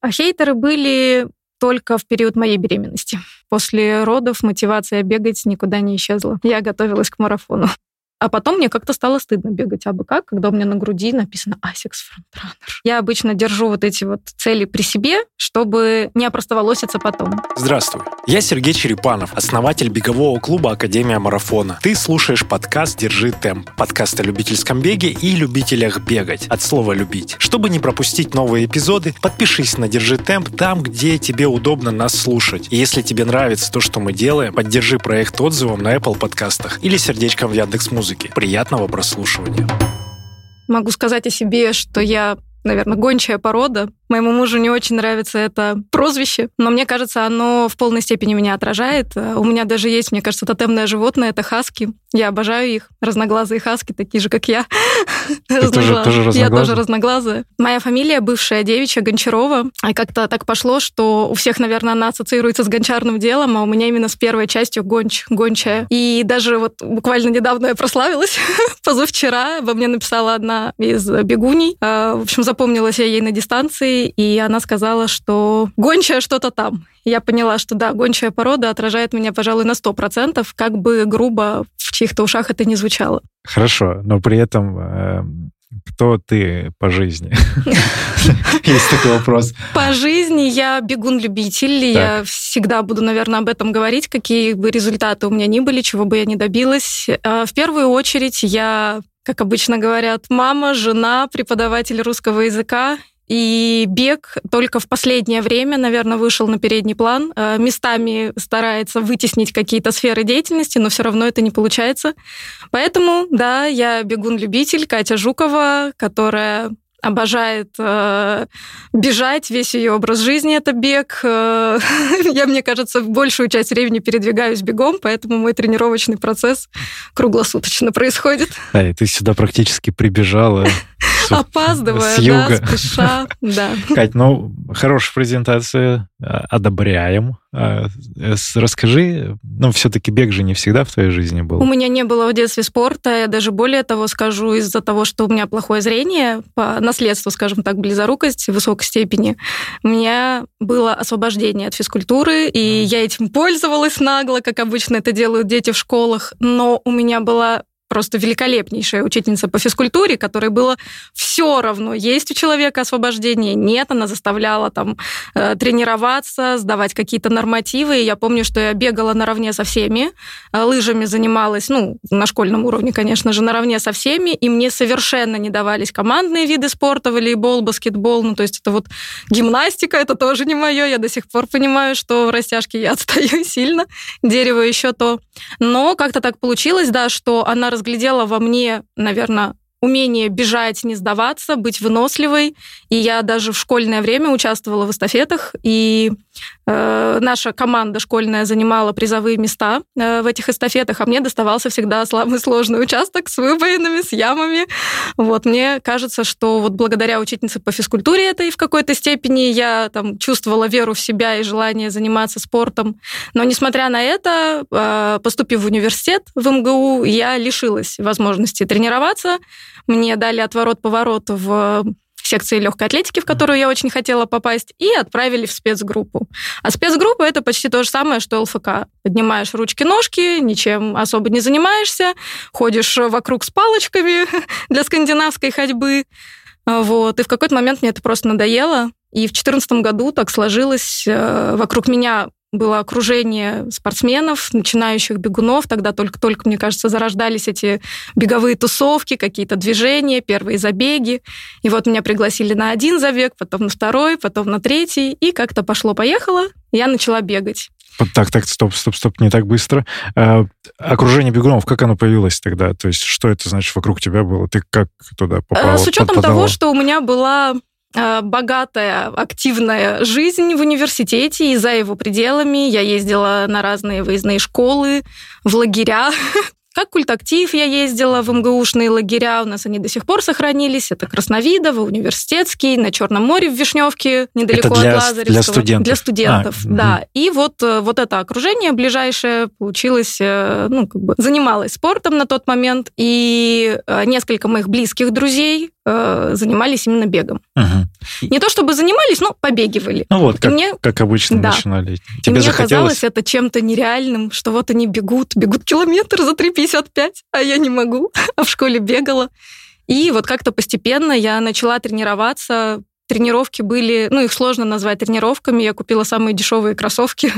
А хейтеры были только в период моей беременности. После родов мотивация бегать никуда не исчезла. Я готовилась к марафону. А потом мне как-то стало стыдно бегать абы как, когда у меня на груди написано ASICS Frontrunner. Я обычно держу вот эти вот цели при себе, чтобы не опростоволоситься потом. Здравствуй, я Сергей Черепанов, основатель бегового клуба Академия Марафона. Ты слушаешь подкаст «Держи темп», подкаст о любительском беге и любителях бегать, от слова «любить». Чтобы не пропустить новые эпизоды, подпишись на «Держи темп» там, где тебе удобно нас слушать. И если тебе нравится то, что мы делаем, поддержи проект отзывом на Apple подкастах или сердечком в Яндекс.Музыке музыки. Приятного прослушивания. Могу сказать о себе, что я наверное, гончая порода. Моему мужу не очень нравится это прозвище, но мне кажется, оно в полной степени меня отражает. У меня даже есть, мне кажется, тотемное животное — это хаски. Я обожаю их. Разноглазые хаски, такие же, как я. Ты тоже, тоже Я тоже разноглазая. Моя фамилия бывшая девичья Гончарова. И как-то так пошло, что у всех, наверное, она ассоциируется с гончарным делом, а у меня именно с первой частью гонч, гончая. И даже вот буквально недавно я прославилась. Позавчера во мне написала одна из бегуней. А, в общем, запомнилась я ей на дистанции, и она сказала, что гончая что-то там. Я поняла, что да, гончая порода отражает меня, пожалуй, на 100%, как бы грубо в чьих-то ушах это не звучало. Хорошо, но при этом э, кто ты по жизни? Есть такой вопрос. По жизни я бегун-любитель. Я всегда буду, наверное, об этом говорить, какие бы результаты у меня ни были, чего бы я ни добилась. А, в первую очередь я как обычно говорят, мама, жена, преподаватель русского языка. И бег только в последнее время, наверное, вышел на передний план. Э, местами старается вытеснить какие-то сферы деятельности, но все равно это не получается. Поэтому, да, я бегун-любитель, Катя Жукова, которая обожает э, бежать, весь ее образ жизни это бег. Э, я, мне кажется, большую часть времени передвигаюсь бегом, поэтому мой тренировочный процесс круглосуточно происходит. Да, и ты сюда практически прибежала. Опаздывая, с юга. да, спеша, да. Кать, ну, хорошая презентация, э, одобряем. Э, расскажи, ну, все-таки бег же не всегда в твоей жизни был. У меня не было в детстве спорта, я даже более того скажу, из-за того, что у меня плохое зрение, по наследству, скажем так, близорукость в высокой степени, у меня было освобождение от физкультуры, и я этим пользовалась нагло, как обычно это делают дети в школах, но у меня была просто великолепнейшая учительница по физкультуре, которой было все равно, есть у человека освобождение, нет, она заставляла там э, тренироваться, сдавать какие-то нормативы. Я помню, что я бегала наравне со всеми, э, лыжами занималась, ну, на школьном уровне, конечно же, наравне со всеми, и мне совершенно не давались командные виды спорта, волейбол, баскетбол, ну, то есть это вот гимнастика, это тоже не мое, я до сих пор понимаю, что в растяжке я отстаю сильно, дерево еще то. Но как-то так получилось, да, что она разглядела во мне, наверное, умение бежать, не сдаваться, быть выносливой. И я даже в школьное время участвовала в эстафетах, и наша команда школьная занимала призовые места э, в этих эстафетах, а мне доставался всегда самый сложный участок с выбоинами, с ямами. Вот мне кажется, что вот благодаря учительнице по физкультуре этой в какой-то степени я там чувствовала веру в себя и желание заниматься спортом. Но несмотря на это, э, поступив в университет в МГУ, я лишилась возможности тренироваться, мне дали отворот-поворот в секции легкой атлетики, в которую я очень хотела попасть, и отправили в спецгруппу. А спецгруппа это почти то же самое, что ЛФК. Поднимаешь ручки-ножки, ничем особо не занимаешься, ходишь вокруг с палочками для скандинавской ходьбы. Вот. И в какой-то момент мне это просто надоело. И в 2014 году так сложилось. Э, вокруг меня было окружение спортсменов, начинающих бегунов. Тогда только-только, мне кажется, зарождались эти беговые тусовки, какие-то движения, первые забеги. И вот меня пригласили на один забег, потом на второй, потом на третий. И как-то пошло-поехало, я начала бегать. Так, так, стоп, стоп, стоп, не так быстро. А, окружение бегунов, как оно появилось тогда? То есть что это значит вокруг тебя было? Ты как туда попала? С учетом подпадала? того, что у меня была Э, богатая, активная жизнь в университете и за его пределами. Я ездила на разные выездные школы, в лагеря, Как культактив я ездила в МГУшные лагеря, у нас они до сих пор сохранились. Это Красновидово, Университетский, на Черном море в Вишневке, недалеко это для, от Лазаревского. Для студентов. Для студентов, а, да. Угу. И вот, э, вот это окружение ближайшее получилось, э, ну, как бы занималась спортом на тот момент. И э, несколько моих близких друзей э, занимались именно бегом. Угу. Не то чтобы занимались, но побегивали. Ну вот, как, мне, как обычно да. начинали. Тебе и мне захотелось... казалось это чем-то нереальным, что вот они бегут, бегут километр за 3,55, а я не могу, а в школе бегала. И вот как-то постепенно я начала тренироваться тренировки были, ну, их сложно назвать тренировками. Я купила самые дешевые кроссовки.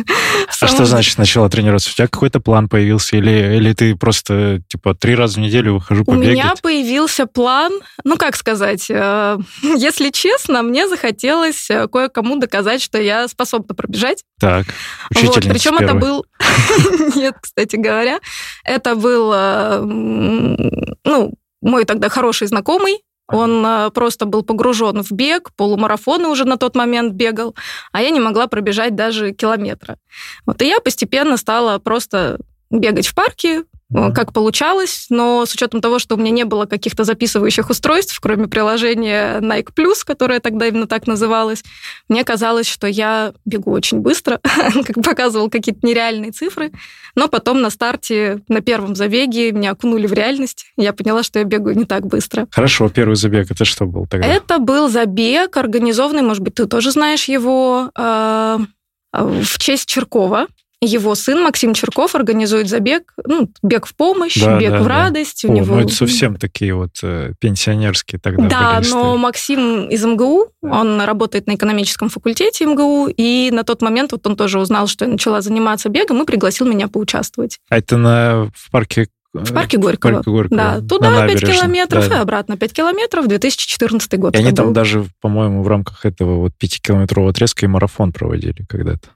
А что значит начала тренироваться? У тебя какой-то план появился? Или, или ты просто, типа, три раза в неделю выхожу побегать? У меня появился план, ну, как сказать, э, если честно, мне захотелось э, кое-кому доказать, что я способна пробежать. Так, вот, Причем это был... Нет, кстати говоря, это был, э, ну, мой тогда хороший знакомый, он а, просто был погружен в бег, полумарафоны уже на тот момент бегал, а я не могла пробежать даже километра. Вот и я постепенно стала просто бегать в парке. Как получалось, но с учетом того, что у меня не было каких-то записывающих устройств, кроме приложения Nike Plus, которое тогда именно так называлось, мне казалось, что я бегу очень быстро, как показывал какие-то нереальные цифры, но потом на старте, на первом забеге меня окунули в реальность, я поняла, что я бегаю не так быстро. Хорошо, первый забег, это что был тогда? Это был забег организованный, может быть, ты тоже знаешь его, э, в честь Черкова его сын Максим Черков организует забег, ну, бег в помощь, да, бег да, в радость. Да. У О, него... Ну, это совсем такие вот э, пенсионерские тогда Да, были но Максим из МГУ, он работает на экономическом факультете МГУ, и на тот момент вот он тоже узнал, что я начала заниматься бегом, и пригласил меня поучаствовать. А это на, в парке в парке Горького. Парке Горького. Да, туда 5 километров да. и обратно 5 километров, 2014 год. И они там даже, по-моему, в рамках этого вот 5-километрового отрезка и марафон проводили когда-то.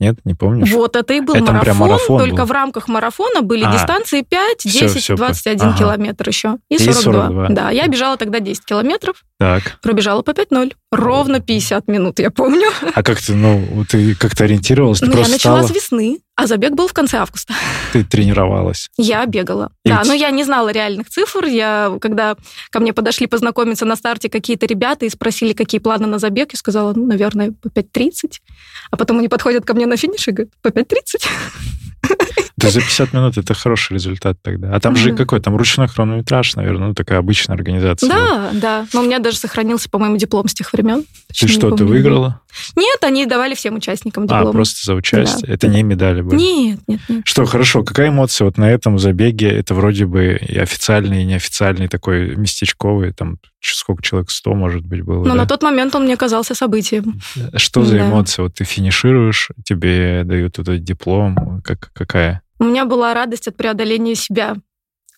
Нет, не помню. Вот это и был это марафон, марафон только был. в рамках марафона были а, дистанции 5, 10, все, все, 21 ага. километр еще и 42. и 42. Да, я бежала тогда 10 километров, так. пробежала по 5-0. Ровно 50 минут, я помню. А как ты, ну, ты как-то ориентировалась? Ты ну, я начала стала... с весны. А забег был в конце августа. Ты тренировалась? Я бегала. И да, но я не знала реальных цифр. Я, когда ко мне подошли познакомиться на старте какие-то ребята и спросили, какие планы на забег, я сказала, ну, наверное, по 5.30. А потом они подходят ко мне на финиш и говорят, по 5.30. Да за 50 минут это хороший результат тогда. А там же какой? Там ручной хронометраж, наверное, ну такая обычная организация. Да, да. Но у меня даже сохранился, по-моему, диплом с тех времен. Ты что, ты выиграла? Нет, они давали всем участникам диплом. А, просто за участие? Да. Это не медали были? Нет, нет, нет. Что, хорошо, какая эмоция вот на этом забеге? Это вроде бы и официальный, и неофициальный такой местечковый, там сколько человек, 100, может быть, было. Но да? на тот момент он мне казался событием. Что за да. эмоции? Вот ты финишируешь, тебе дают этот диплом, как, какая? У меня была радость от преодоления себя.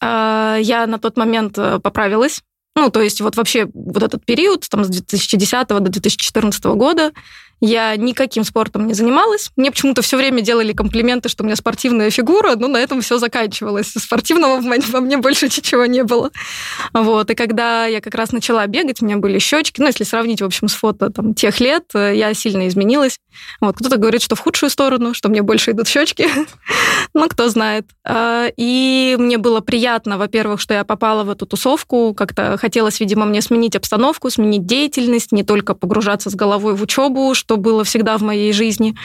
А, я на тот момент э, поправилась. Ну, то есть вот вообще вот этот период, там, с 2010 до 2014 года, я никаким спортом не занималась. Мне почему-то все время делали комплименты, что у меня спортивная фигура, но на этом все заканчивалось. Спортивного во мне больше ничего не было. Вот. И когда я как раз начала бегать, у меня были щечки. Ну, если сравнить, в общем, с фото там, тех лет, я сильно изменилась. Вот. Кто-то говорит, что в худшую сторону, что мне больше идут щечки. ну, кто знает. А, и мне было приятно, во-первых, что я попала в эту тусовку. Как-то хотелось, видимо, мне сменить обстановку, сменить деятельность, не только погружаться с головой в учебу, что было всегда в моей жизни.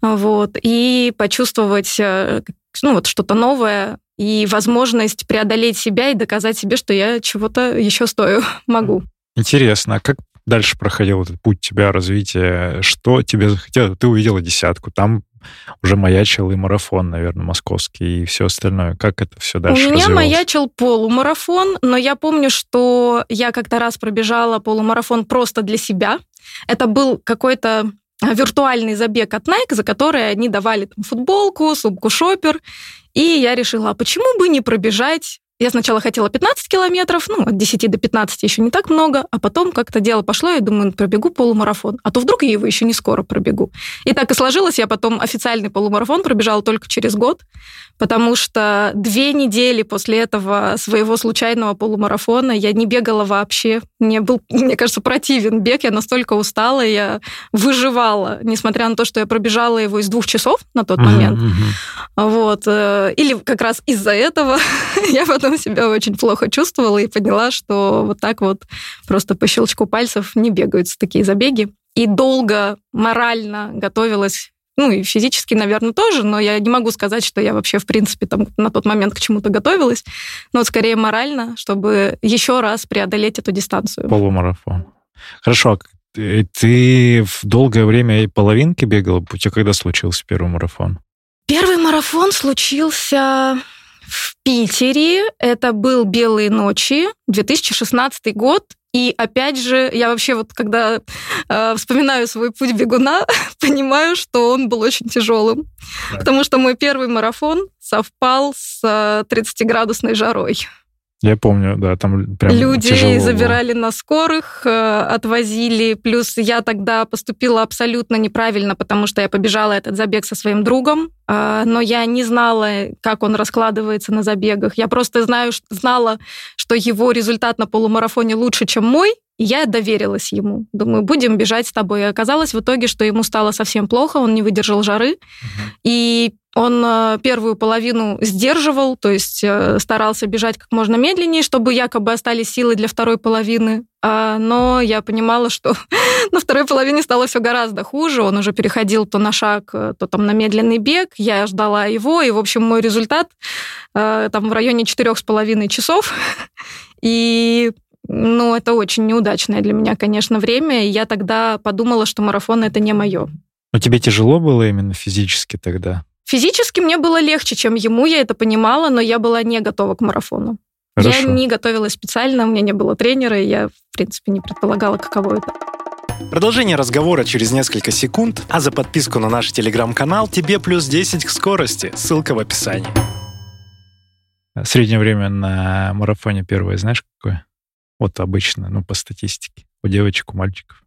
Вот. И почувствовать э, ну, вот что-то новое и возможность преодолеть себя и доказать себе, что я чего-то еще стою, могу. Интересно, а как дальше проходил этот путь тебя развития? Что тебе захотелось? Ты увидела десятку, там уже маячил и марафон, наверное, московский и все остальное. Как это все дальше У меня маячил полумарафон, но я помню, что я как-то раз пробежала полумарафон просто для себя. Это был какой-то виртуальный забег от Nike, за который они давали там, футболку, сумку шопер. И я решила, а почему бы не пробежать я сначала хотела 15 километров, ну, от 10 до 15 еще не так много, а потом как-то дело пошло, я думаю, «Ну, пробегу полумарафон, а то вдруг я его еще не скоро пробегу. И так и сложилось, я потом официальный полумарафон пробежала только через год, потому что две недели после этого своего случайного полумарафона я не бегала вообще. Мне был, мне кажется, противен бег, я настолько устала, я выживала, несмотря на то, что я пробежала его из двух часов на тот момент. Mm-hmm. Вот. Э, или как раз из-за этого я потом потом себя очень плохо чувствовала и поняла, что вот так вот просто по щелчку пальцев не бегаются такие забеги. И долго морально готовилась ну и физически, наверное, тоже, но я не могу сказать, что я вообще, в принципе, там на тот момент к чему-то готовилась, но вот скорее морально, чтобы еще раз преодолеть эту дистанцию. Полумарафон. Хорошо, а ты в долгое время половинки бегала? У тебя когда случился первый марафон? Первый марафон случился в Питере. Это был «Белые ночи», 2016 год. И опять же, я вообще вот когда э, вспоминаю свой путь бегуна, понимаю, что он был очень тяжелым. Так. Потому что мой первый марафон совпал с 30-градусной жарой. Я помню, да, там прям Людей забирали на скорых, э, отвозили. Плюс я тогда поступила абсолютно неправильно, потому что я побежала этот забег со своим другом, э, но я не знала, как он раскладывается на забегах. Я просто знаю, знала, что его результат на полумарафоне лучше, чем мой, и я доверилась ему. Думаю, будем бежать с тобой. И оказалось в итоге, что ему стало совсем плохо, он не выдержал жары. Угу. И он э, первую половину сдерживал, то есть э, старался бежать как можно медленнее, чтобы якобы остались силы для второй половины. А, но я понимала, что на второй половине стало все гораздо хуже. Он уже переходил то на шаг, э, то там на медленный бег. Я ждала его, и, в общем, мой результат там в районе четырех с половиной часов. И ну, это очень неудачное для меня, конечно, время. И я тогда подумала, что марафон это не мое. Но тебе тяжело было именно физически тогда? Физически мне было легче, чем ему, я это понимала, но я была не готова к марафону. Хорошо. Я не готовилась специально, у меня не было тренера, и я, в принципе, не предполагала, каково это. Продолжение разговора через несколько секунд, а за подписку на наш телеграм-канал тебе плюс 10 к скорости. Ссылка в описании. Среднее время на марафоне первое, знаешь, какое? Вот обычно, ну, по статистике. У девочек, у мальчиков.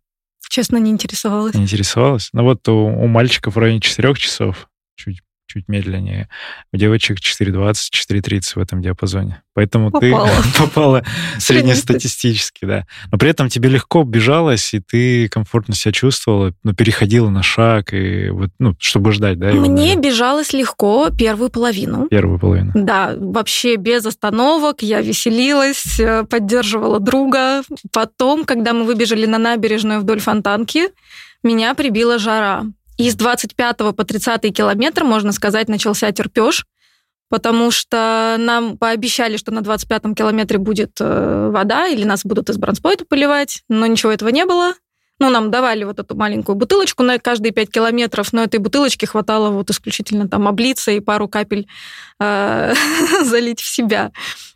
Честно, не интересовалась. Не интересовалась? Ну, вот у, у мальчиков в районе 4 часов, чуть чуть медленнее. У девочек 4.20, 4.30 в этом диапазоне. Поэтому попала. ты попала среднестатистически, да. Но при этом тебе легко бежалось, и ты комфортно себя чувствовала, но переходила на шаг, и вот, ну, чтобы ждать, да? Мне его, бежалось легко первую половину. Первую половину. Да, вообще без остановок, я веселилась, э, поддерживала друга. Потом, когда мы выбежали на набережную вдоль фонтанки, меня прибила жара. И с 25 по 30 километр, можно сказать, начался терпеж, потому что нам пообещали, что на 25-м километре будет э, вода, или нас будут из бронспойта поливать, но ничего этого не было. Ну, нам давали вот эту маленькую бутылочку на каждые 5 километров, но этой бутылочки хватало вот исключительно там облиться и пару капель э, залить в себя.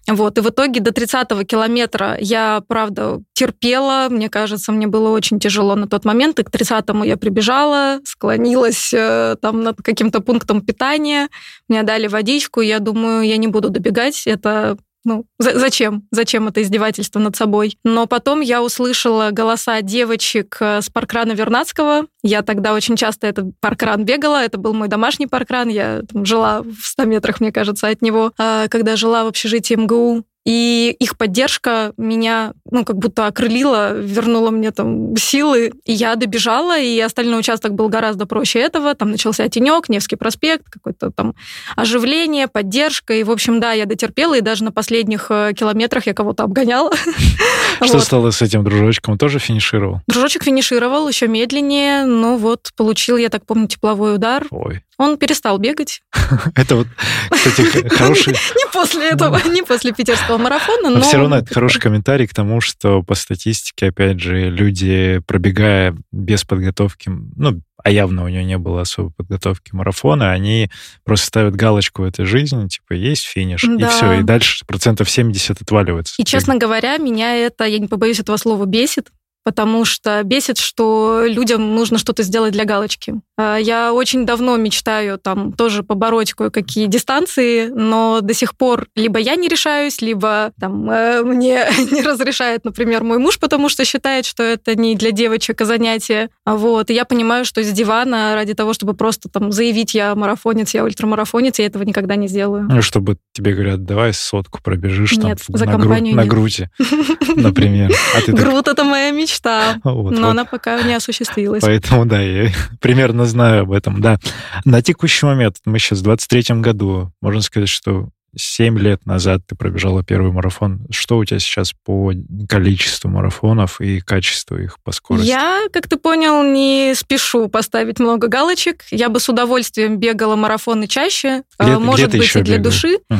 Вот, и в итоге до 30-го километра я, правда, терпела. Мне кажется, мне было очень тяжело на тот момент. И к 30-му я прибежала, склонилась э, там над каким-то пунктом питания. Мне дали водичку. Я думаю, я не буду добегать. Это ну, за зачем? Зачем это издевательство над собой? Но потом я услышала голоса девочек э, с паркрана Вернадского. Я тогда очень часто этот паркран бегала. Это был мой домашний паркран. Я там, жила в 100 метрах, мне кажется, от него. А, когда жила в общежитии МГУ, и их поддержка меня, ну, как будто окрылила, вернула мне там силы. И я добежала, и остальной участок был гораздо проще этого. Там начался тенек, Невский проспект, какое-то там оживление, поддержка. И, в общем, да, я дотерпела, и даже на последних э, километрах я кого-то обгоняла. Что стало с этим дружочком? Тоже финишировал? Дружочек финишировал еще медленнее, но вот получил, я так помню, тепловой удар. Ой. Он перестал бегать. Это вот, кстати, хороший... Не после этого, не после питерского марафона, но... Все равно это хороший комментарий к тому, что по статистике, опять же, люди, пробегая без подготовки, ну, а явно у него не было особой подготовки марафона, они просто ставят галочку в этой жизни, типа, есть финиш, да. и все, и дальше процентов 70 отваливается. И, честно говоря, меня это, я не побоюсь этого слова, бесит, потому что бесит, что людям нужно что-то сделать для галочки. А, я очень давно мечтаю там тоже побороть кое-какие дистанции, но до сих пор либо я не решаюсь, либо там э, мне не разрешает, например, мой муж, потому что считает, что это не для девочек, а занятие. Вот. И я понимаю, что с дивана ради того, чтобы просто там заявить, я марафонец, я ультрамарафонец, я этого никогда не сделаю. Ну, чтобы тебе говорят, давай сотку пробежишь нет, там за на, гру- на груди, например. А Груд — это моя мечта, но она пока не осуществилась. Поэтому, да, я примерно знаю об этом, да. На текущий момент, мы сейчас в 23-м году, можно сказать, что 7 лет назад ты пробежала первый марафон. Что у тебя сейчас по количеству марафонов и качеству их по скорости? Я, как ты понял, не спешу поставить много галочек. Я бы с удовольствием бегала марафоны чаще. Где, Может где быть, и для бегала? души. Угу.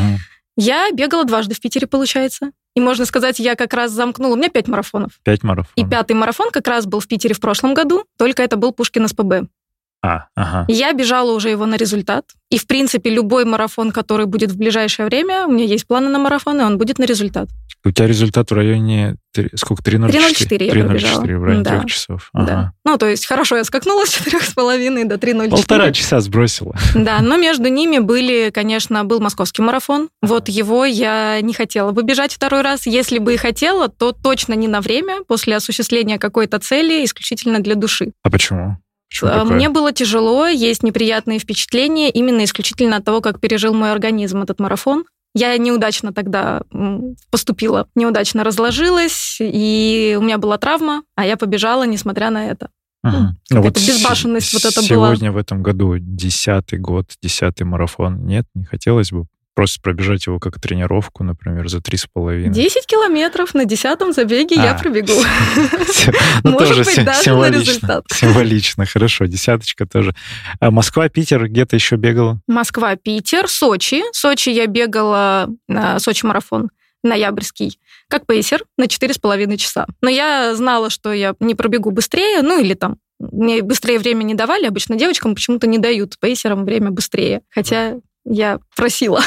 Я бегала дважды в Питере, получается. И можно сказать, я как раз замкнула. У меня пять марафонов. Пять марафонов. И пятый марафон как раз был в Питере в прошлом году, только это был Пушкин СПБ. А, ага. Я бежала уже его на результат. И, в принципе, любой марафон, который будет в ближайшее время, у меня есть планы на марафон, и он будет на результат. У тебя результат в районе... три- Сколько? 3.04? 3.04 я пробежала. 3.04 в районе Да. трех часов. Ага. Да. Ну, то есть, хорошо, я скакнула с четырех с половиной до 3.04. Полтора часа сбросила. Да, но между ними были, конечно, был московский марафон. Вот его я не хотела бы бежать второй раз. Если бы и хотела, то точно не на время, после осуществления какой-то цели, исключительно для души. А почему? Почему А, такое? Мне было тяжело, есть неприятные впечатления именно исключительно от того, как пережил мой организм этот марафон. Я неудачно тогда поступила, неудачно разложилась, и у меня была травма, а я побежала, несмотря на это. Ага. ну, Ну, какая-то безбашенность вот это была. Сегодня в этом году десятый год, десятый марафон. Нет, не хотелось бы просто пробежать его как тренировку, например, за три с половиной. 10 километров на десятом забеге я А. пробегу. Ну, Может тоже быть, даже на символично. результат. Символично, хорошо, десяточка тоже. А Москва, Питер, где-то еще бегала? Москва, Питер, Сочи. Сочи я бегала, на Сочи марафон ноябрьский, как пейсер на 4,5 часа. Но я знала, что я не пробегу быстрее, ну или там мне быстрее время не давали, обычно девочкам почему-то не дают пейсерам время быстрее, хотя я просила.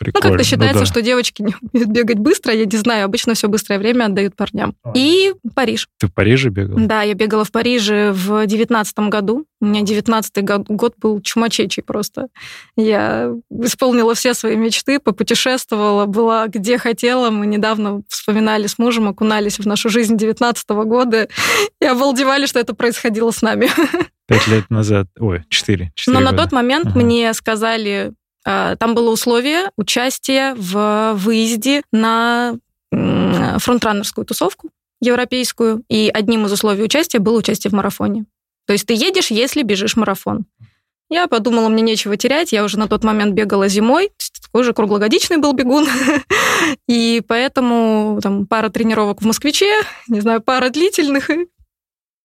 Ну, Прикольно. как-то считается, да. что девочки не умеют бегать быстро, я не знаю, обычно все быстрое время отдают парням. И Париж. Ты в Париже бегал? Да, я бегала в Париже в девятнадцатом году. У меня девятнадцатый год, год был чумачечий просто. Я исполнила все свои мечты, попутешествовала, была где хотела. Мы недавно вспоминали с мужем, окунались в нашу жизнь девятнадцатого года и обалдевали, что это происходило с нами. Пять лет назад. Ой, четыре. Но на года. тот момент Ага. мне сказали, а, там было условие участия в выезде на м, фронтранерскую тусовку европейскую, и одним из условий участия было участие в марафоне. То есть ты едешь, если бежишь марафон. Я подумала, мне нечего терять. Я уже на тот момент бегала зимой, такой же круглогодичный был бегун. И поэтому там пара тренировок в Москвиче, не знаю, пара длительных,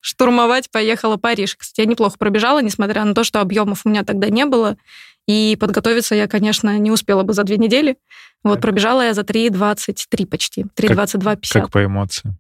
штурмовать поехала Париж. Кстати, я неплохо пробежала, несмотря на то, что объемов у меня тогда не было. И подготовиться я, конечно, не успела бы за две недели. Вот Так. пробежала я за 3.23 почти. 3.22.50. Как по эмоциям?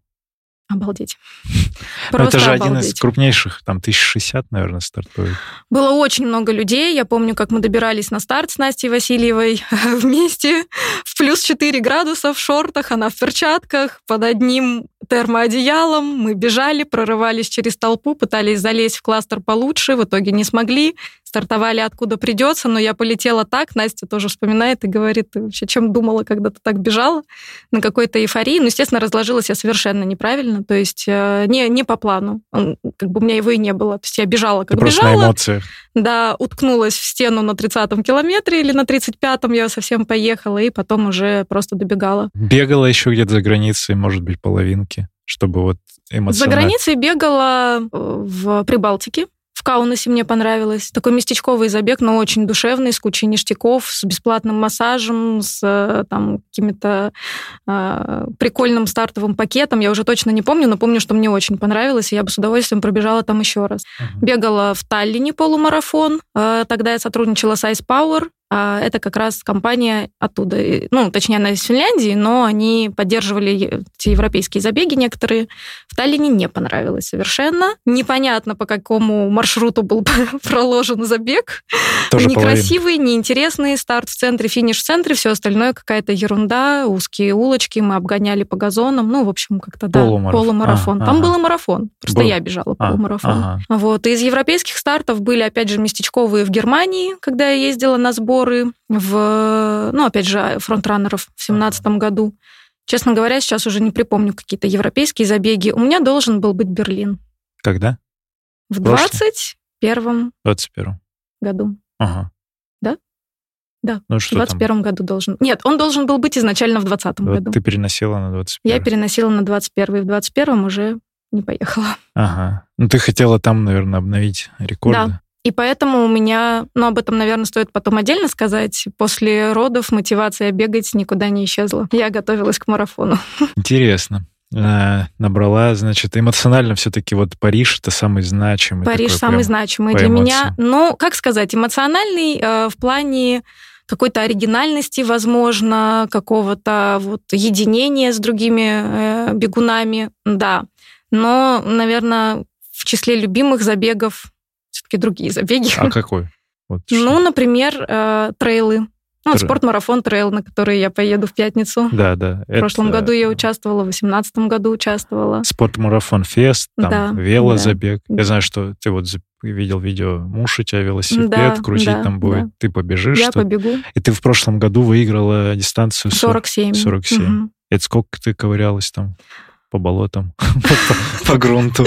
Обалдеть. Просто это же один из обалдеть. крупнейших, там, 1060, наверное, стартует. Было очень много людей. Я помню, как мы добирались на старт с Настей Васильевой вместе в плюс 4 градуса в шортах, она в перчатках, под одним термоодеялом. Мы бежали, прорывались через толпу, пытались залезть в кластер получше, в итоге не смогли. Стартовали откуда придется, но я полетела так. Настя тоже вспоминает и говорит, ты вообще чем думала, когда ты так бежала? На какой-то эйфории. Ну, естественно, разложилась я совершенно неправильно, то есть э, не, не по плану. Он- Как бы у меня его и не было. То есть я бежала, Ты как просто бежала. на эмоциях. Да, уткнулась в стену на 30-м километре или на 35-м я совсем поехала, и потом уже просто добегала. Бегала еще где-то за границей, может быть, половинки, чтобы вот За эмоционально... границей бегала э, в Прибалтике. В Каунасе мне понравилось. Такой местечковый забег, но очень душевный, с кучей ништяков, с бесплатным массажем, с э, там каким-то э, прикольным стартовым пакетом. Я уже точно не помню, но помню, что мне очень понравилось, и я бы с удовольствием пробежала там еще раз. Мгм. Бегала в Таллине полумарафон. Э, Тогда я сотрудничала с Ice Power. А Это как раз компания оттуда. Ну, точнее, она из Финляндии, но они поддерживали эти европейские забеги некоторые. В Таллине не понравилось совершенно. Непонятно, по какому маршруту был проложен забег. Тоже. Некрасивый, неинтересный. Старт в центре, финиш в центре. Все остальное какая-то ерунда. Узкие улочки. Мы обгоняли по газонам. Ну, в общем, как-то, да, Полумарафон. полумарафон. А, Там ага. был марафон. Просто Был. я бежала А, полумарафон. ага. Вот. И из европейских стартов были, опять же, местечковые в Германии, когда я ездила на сборы в, ну, опять же, фронтранеров в семнадцатом году. Честно говоря, сейчас уже не припомню какие-то европейские забеги. У меня должен был быть Берлин Когда? в Прошлый? 21 В 21 году. Ага. Да? Да, Ну В что там? 21 году должен. Нет, он должен был быть изначально в 20 Вот году. ты переносила на 21 Я переносила на 21 и в 21 уже не поехала. Ага. Ну ты хотела там, наверное, обновить рекорды. Да. И поэтому у меня, ну, об этом, наверное, стоит потом отдельно сказать. После родов мотивация бегать никуда не исчезла. Я готовилась к марафону. Интересно. А, набрала, значит, эмоционально все-таки вот Париж это самый значимый. Париж самый значимый для меня. Ну, как сказать, эмоциональный э, в плане какой-то оригинальности, возможно, какого-то вот единения с другими э, бегунами, да. Но, наверное, в числе любимых забегов все-таки другие забеги. А какой? Вот ну, например, э, трейлы. Ну, спортмарафон трейл, на который я поеду в пятницу. Да, да. В это... прошлом году я участвовала, в 2018 году участвовала. Спортмарафон фест, там да, велозабег. Да. Я знаю, что ты вот видел видео, муж у тебя велосипед, да, крутить да, там будет, да. ты побежишь. Я что? побегу. И ты в прошлом году выиграла дистанцию 47. 47. Угу. Это сколько ты ковырялась там? По болотам, по грунту?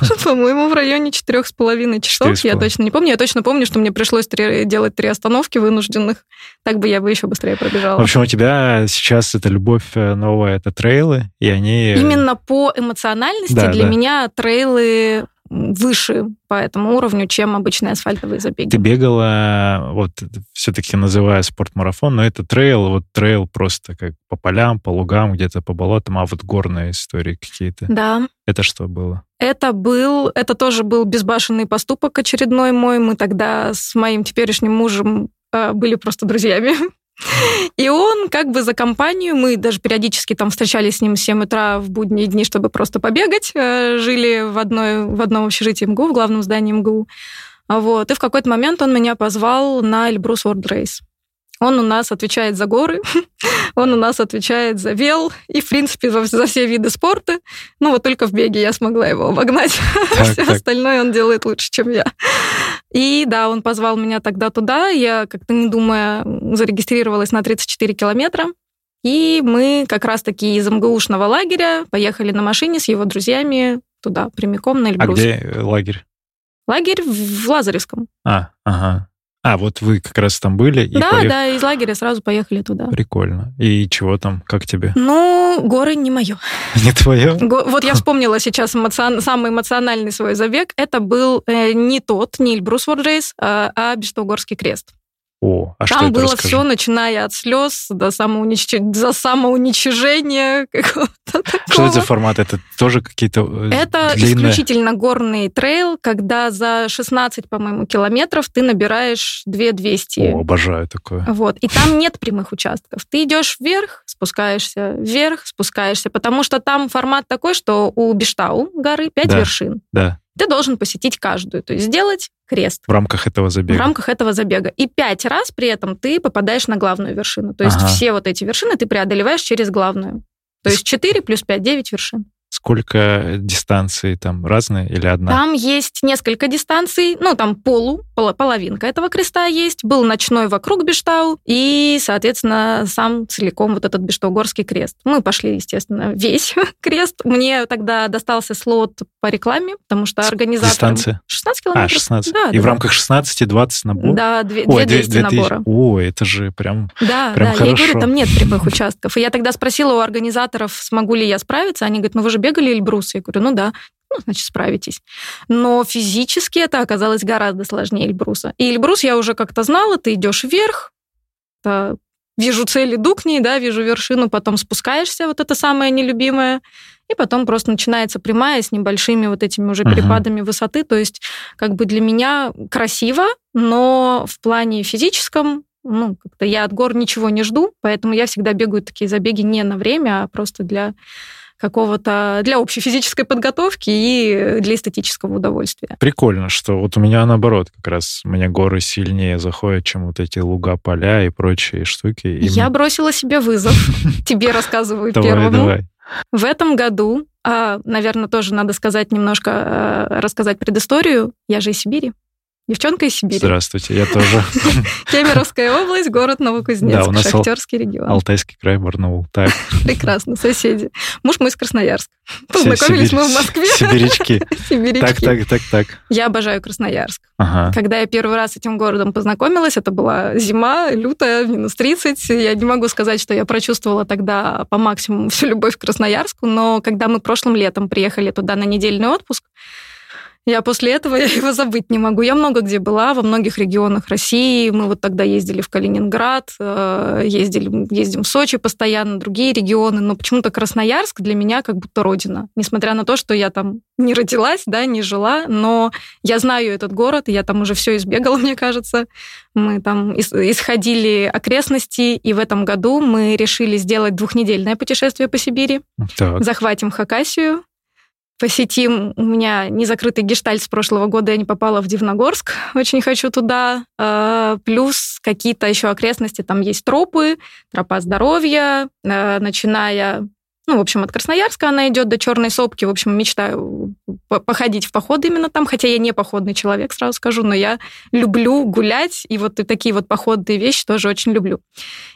По-моему, в районе четырех с половиной часов. Я точно не помню. Я точно помню, что мне пришлось делать три остановки вынужденных. Так бы я бы еще быстрее пробежала. В общем, у тебя сейчас эта любовь э, новая, это трейлы, и они... Именно по эмоциональности для меня трейлы выше по этому уровню, чем обычные асфальтовые забеги. Ты бегала, вот все-таки называя спортмарафон, но это трейл, вот трейл просто как по полям, по лугам, где-то по болотам, а вот горные истории какие-то. Да. Это что было? Это был, это тоже был безбашенный поступок очередной мой. Мы тогда с моим теперешним мужем э, были просто друзьями. И он как бы за компанию, мы даже периодически там встречались с ним в 7 утра в будние дни, чтобы просто побегать. Э, жили в, одной, в одном общежитии МГУ, в главном здании МГУ. Вот. И в какой-то момент он меня позвал на Эльбрус World Race. Он у нас отвечает за горы, он у нас отвечает за вел и, в принципе, за, за все виды спорта. Ну, вот только в беге я смогла его обогнать. Так, все так. остальное он делает лучше, чем я. И да, он позвал меня тогда туда. Я, как-то не думая, зарегистрировалась на 34 километра. И мы как раз-таки из МГУшного лагеря поехали на машине с его друзьями туда, прямиком на Эльбрус. А где лагерь? Лагерь в Лазаревском. А, ага. А, вот вы как раз там были? И да, поех... да, из лагеря сразу поехали туда. Прикольно. И чего там? Как тебе? Ну, горы не мое. Не твое? Го... Вот я вспомнила сейчас эмоцион... самый эмоциональный свой забег. Это был э, не тот, не Эльбрус Race, а, а Бестогорский крест. О, а Там что было расскажи? все, начиная от слез до самоунич... до самоуничижения какого-то такого. Что это за формат? Это тоже какие-то э, Это длинные... исключительно горный трейл, когда за 16, по-моему, километров ты набираешь 2200. О, обожаю такое. Вот. И там нет прямых участков. Ты идешь вверх, спускаешься вверх, спускаешься, потому что там формат такой, что у Биштау горы 5 да, вершин. Да ты должен посетить каждую, то есть сделать крест. В рамках этого забега. В рамках этого забега. И пять раз при этом ты попадаешь на главную вершину. То есть ага. все вот эти вершины ты преодолеваешь через главную. То есть 4 плюс 5, 9 вершин. Сколько дистанций там разные или одна? Там есть несколько дистанций, ну там полу, половинка этого креста есть. Был ночной вокруг Бештау и, соответственно, сам целиком вот этот Бештаугорский крест. Мы пошли, естественно, весь крест. Мне тогда достался слот по рекламе, потому что организатор... Дистанция? 16 километров. А, 16. Да, и да, в рамках 16 20 набор? Да, 2, Ой, 200 2000. набора. О, это же прям Да, прям да, хорошо. я говорю, там нет прямых участков. И я тогда спросила у организаторов, смогу ли я справиться. Они говорят, ну вы же бегали Эльбрус? Я говорю, ну да. Ну, значит, справитесь. Но физически это оказалось гораздо сложнее Эльбруса. И Эльбрус я уже как-то знала, ты идешь вверх, вижу цель, иду к ней, да, вижу вершину, потом спускаешься, вот это самое нелюбимое, и потом просто начинается прямая с небольшими вот этими уже перепадами uh-huh. высоты. То есть как бы для меня красиво, но в плане физическом ну, как-то я от гор ничего не жду, поэтому я всегда бегаю такие забеги не на время, а просто для какого-то для общей физической подготовки и для эстетического удовольствия. Прикольно, что вот у меня наоборот, как раз мне горы сильнее заходят, чем вот эти луга, поля и прочие штуки. И Я бросила себе вызов. Тебе рассказываю первому. В этом году, а, наверное, тоже надо сказать немножко, а, рассказать предысторию. Я же из Сибири. Девчонка из Сибири. Здравствуйте, я тоже. Кемеровская область, город Новокузнецк, да, у нас Шахтерский регион. Алтайский край, Барнаул. Так. Прекрасно, соседи. Муж мой из Красноярска. Познакомились мы в Москве. Сибирячки. Сибирячки. Так, так, так, так. Я обожаю Красноярск. Ага. Когда я первый раз с этим городом познакомилась, это была зима, лютая, минус 30. Я не могу сказать, что я прочувствовала тогда по максимуму всю любовь к Красноярску, но когда мы прошлым летом приехали туда на недельный отпуск, Я после этого я его забыть не могу. Я много где была, во многих регионах России. Мы вот тогда ездили в Калининград, э, ездили, ездим в Сочи постоянно, другие регионы. Но почему-то Красноярск для меня как будто родина. Несмотря на то, что я там не родилась, да, не жила, но я знаю этот город, я там уже все избегала, мне кажется. Мы там исходили окрестности, и в этом году мы решили сделать двухнедельное путешествие по Сибири. Так. Захватим Хакасию, посетим. У меня незакрытый гештальт с прошлого года, я не попала в Дивногорск, очень хочу туда. А, плюс какие-то еще окрестности, там есть тропы, тропа здоровья, а, начиная ну, в общем, от Красноярска она идет до Черной Сопки. В общем, мечтаю походить в походы именно там, хотя я не походный человек, сразу скажу, но я люблю гулять, и вот такие вот походные вещи тоже очень люблю.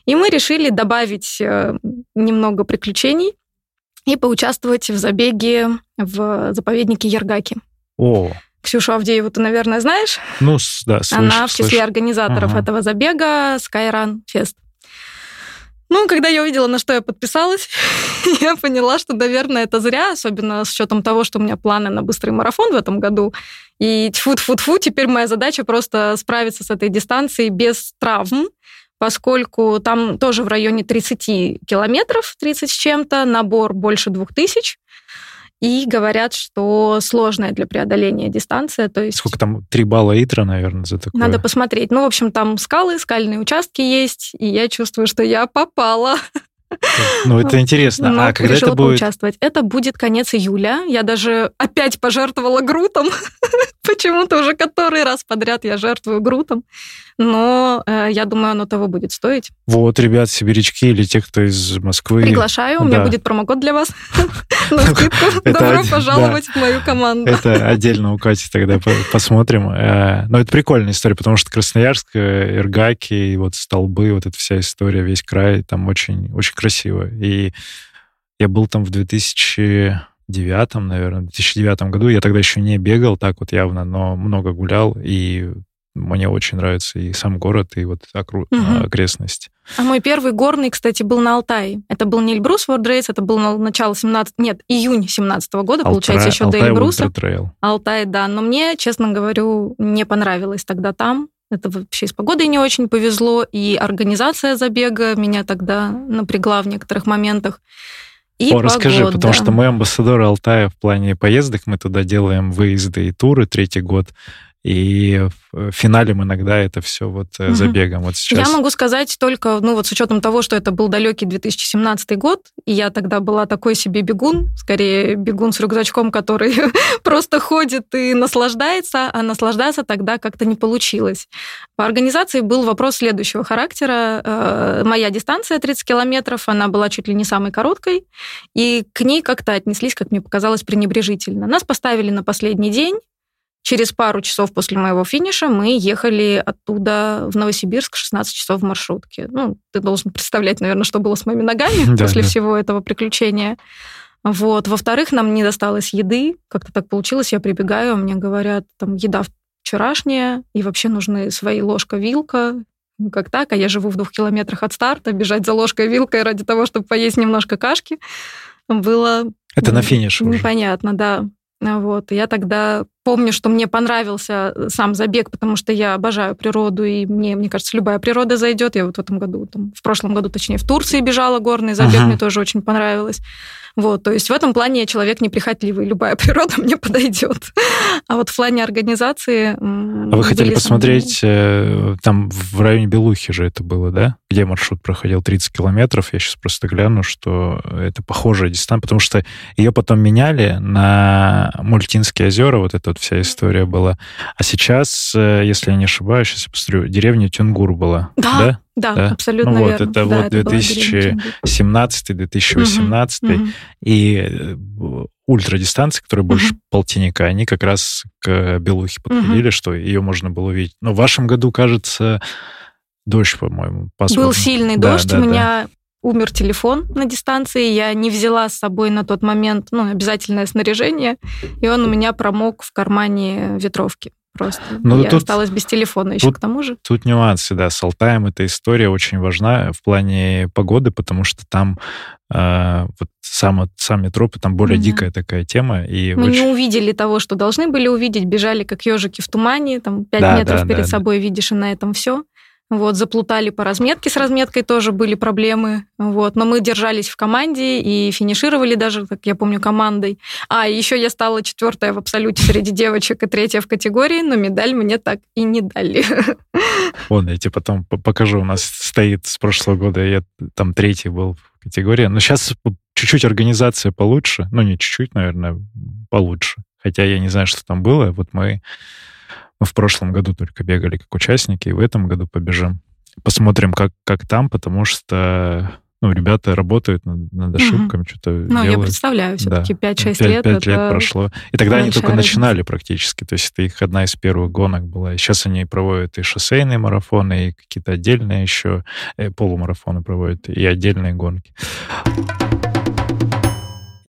И мы решили добавить э, немного приключений и поучаствовать в забеге в заповеднике Яргаки. О, Ксюшу Авдееву ты, наверное, знаешь? Ну, да, слышу, Она в числе слышу. организаторов ага. этого забега Skyrun Fest. Ну, когда я увидела, на что я подписалась, я поняла, что, наверное, это зря, особенно с учетом того, что у меня планы на быстрый марафон в этом году. И тьфу-тьфу-тьфу, теперь моя задача просто справиться с этой дистанцией без травм, поскольку там тоже в районе 30 километров, 30 с чем-то, набор больше 2000, и говорят, что сложная для преодоления дистанция. То есть... Сколько там? Три балла Итра, наверное, за такое? Надо посмотреть. Ну, в общем, там скалы, скальные участки есть, и я чувствую, что я попала. Ну, это интересно. Но а когда это будет? поучаствовать. Это будет конец июля. Я даже опять пожертвовала грутом. Почему-то уже который раз подряд я жертвую грутом. Но э, я думаю, оно того будет стоить. Вот, ребят, сибирячки или те, кто из Москвы. Приглашаю, у меня будет промокод для вас на скидку. Добро пожаловать в мою команду. Это отдельно у Кати тогда посмотрим. Э, но это прикольная история, потому что Красноярск, э, Иргаки, вот столбы, вот эта вся история, весь край, там очень, очень красиво. И я был там в 2000 девятом, наверное, в 2009 году. Я тогда еще не бегал так вот явно, но много гулял, и мне очень нравится и сам город, и вот окру... угу. окрестность. А мой первый горный, кстати, был на Алтае. Это был не Эльбрус World Race, это был на начало 17... Нет, июнь 17 года, Алтай, получается, еще Алтай до Эльбруса. Алтай, да. Но мне, честно говорю, не понравилось тогда там. Это вообще с погодой не очень повезло, и организация забега меня тогда напрягла в некоторых моментах. И О, расскажи, потому что мы амбассадоры Алтая в плане поездок, мы туда делаем выезды и туры третий год. И финалем иногда это все вот угу. забегом. Вот сейчас... Я могу сказать только, ну вот с учетом того, что это был далекий 2017 год, и я тогда была такой себе бегун, скорее бегун с рюкзачком, который просто ходит и наслаждается, а наслаждаться тогда как-то не получилось. По организации был вопрос следующего характера. Э, моя дистанция 30 километров, она была чуть ли не самой короткой, и к ней как-то отнеслись, как мне показалось, пренебрежительно. Нас поставили на последний день, Через пару часов после моего финиша мы ехали оттуда в Новосибирск 16 часов в маршрутке. Ну, ты должен представлять, наверное, что было с моими ногами после всего этого приключения. Вот. Во-вторых, нам не досталось еды. Как-то так получилось. Я прибегаю, мне говорят, там, еда вчерашняя, и вообще нужны свои ложка-вилка. Как так? А я живу в двух километрах от старта. Бежать за ложкой-вилкой ради того, чтобы поесть немножко кашки, было... Это на финише уже. Непонятно, да. Вот. Я тогда помню, что мне понравился э, сам забег, потому что я обожаю природу, и мне, мне кажется, любая природа зайдет. Я вот в этом году, там, в прошлом году, точнее, в Турции бежала горный забег, uh-huh. мне тоже очень понравилось. Вот, то есть в этом плане я человек неприхотливый, любая природа мне подойдет. А вот в плане организации... А вы хотели посмотреть, э, там в районе Белухи же это было, да? Где маршрут проходил 30 километров. Я сейчас просто гляну, что это похожая дистанция, потому что ее потом меняли на Мультинские озера, вот эта вот вся история была. А сейчас, э, если я не ошибаюсь, сейчас я посмотрю, деревня Тюнгур была, да? Да, да, да? абсолютно ну, вот, верно. Это да, вот 2017-2018. Угу, угу. И э, ультрадистанции, которые больше угу. полтинника, они как раз к Белухе подходили, угу. что ее можно было увидеть. Но в вашем году, кажется, дождь, по-моему, пасмурно. Был сильный да, дождь, да, у меня да. умер телефон на дистанции, я не взяла с собой на тот момент ну, обязательное снаряжение, и он у меня промок в кармане ветровки. Просто. Ну, я тут, осталась без телефона еще тут, к тому же. Тут нюансы, да. С Алтаем эта история очень важна в плане погоды, потому что там э, вот сам, сами тропы, там более угу. дикая такая тема. И Мы очень... не увидели того, что должны были увидеть, бежали как ежики в тумане, там 5 да, метров да, перед да, собой да. видишь, и на этом все. Вот, заплутали по разметке, с разметкой тоже были проблемы. Вот, но мы держались в команде и финишировали даже, как я помню, командой. А, еще я стала четвертая в абсолюте среди девочек и третья в категории, но медаль мне так и не дали. Вон, я тебе потом покажу. У нас стоит с прошлого года, я там третий был в категории. Но сейчас чуть-чуть организация получше. Ну, не чуть-чуть, наверное, получше. Хотя я не знаю, что там было. Вот мы мы в прошлом году только бегали как участники, и в этом году побежим. Посмотрим, как, как там, потому что ну, ребята работают над, над ошибками, угу. что-то Ну, делают. я представляю, все-таки да. 5-6 лет. 5 лет прошло. И тогда они только разница. начинали практически. То есть это их одна из первых гонок была. И сейчас они проводят и шоссейные марафоны, и какие-то отдельные еще э, полумарафоны проводят, и отдельные гонки.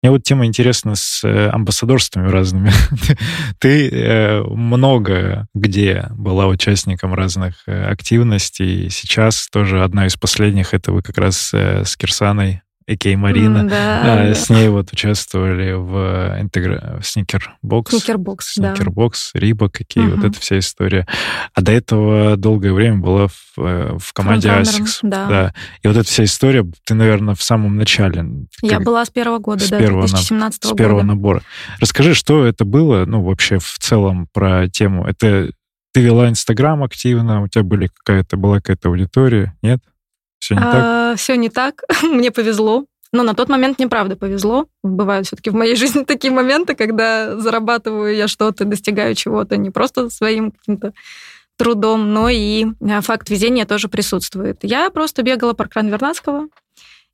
Мне вот тема интересна с э, амбассадорствами разными. Ты э, много где была участником разных э, активностей. Сейчас тоже одна из последних, это вы как раз с Кирсаной Экей Марина. Да, а, да. С ней вот участвовали в, интегра... в Сникербокс. Сникербокс, да. Сникербокс, Риба, какие, угу. вот эта вся история. А до этого долгое время была в, э, в команде Асикс. Да. да. И вот эта вся история, ты, наверное, в самом начале. Я как... была с первого года, с да, первого 2017 года. С первого набора. Расскажи, что это было, ну, вообще в целом про тему. Это ты вела Инстаграм активно, у тебя были какая-то, была какая-то аудитория, нет? Все не а, так? Все не так. Мне повезло. Но на тот момент мне правда повезло. Бывают все-таки в моей жизни такие моменты, когда зарабатываю я что-то, достигаю чего-то не просто своим каким-то трудом, но и а, факт везения тоже присутствует. Я просто бегала паркран Вернадского,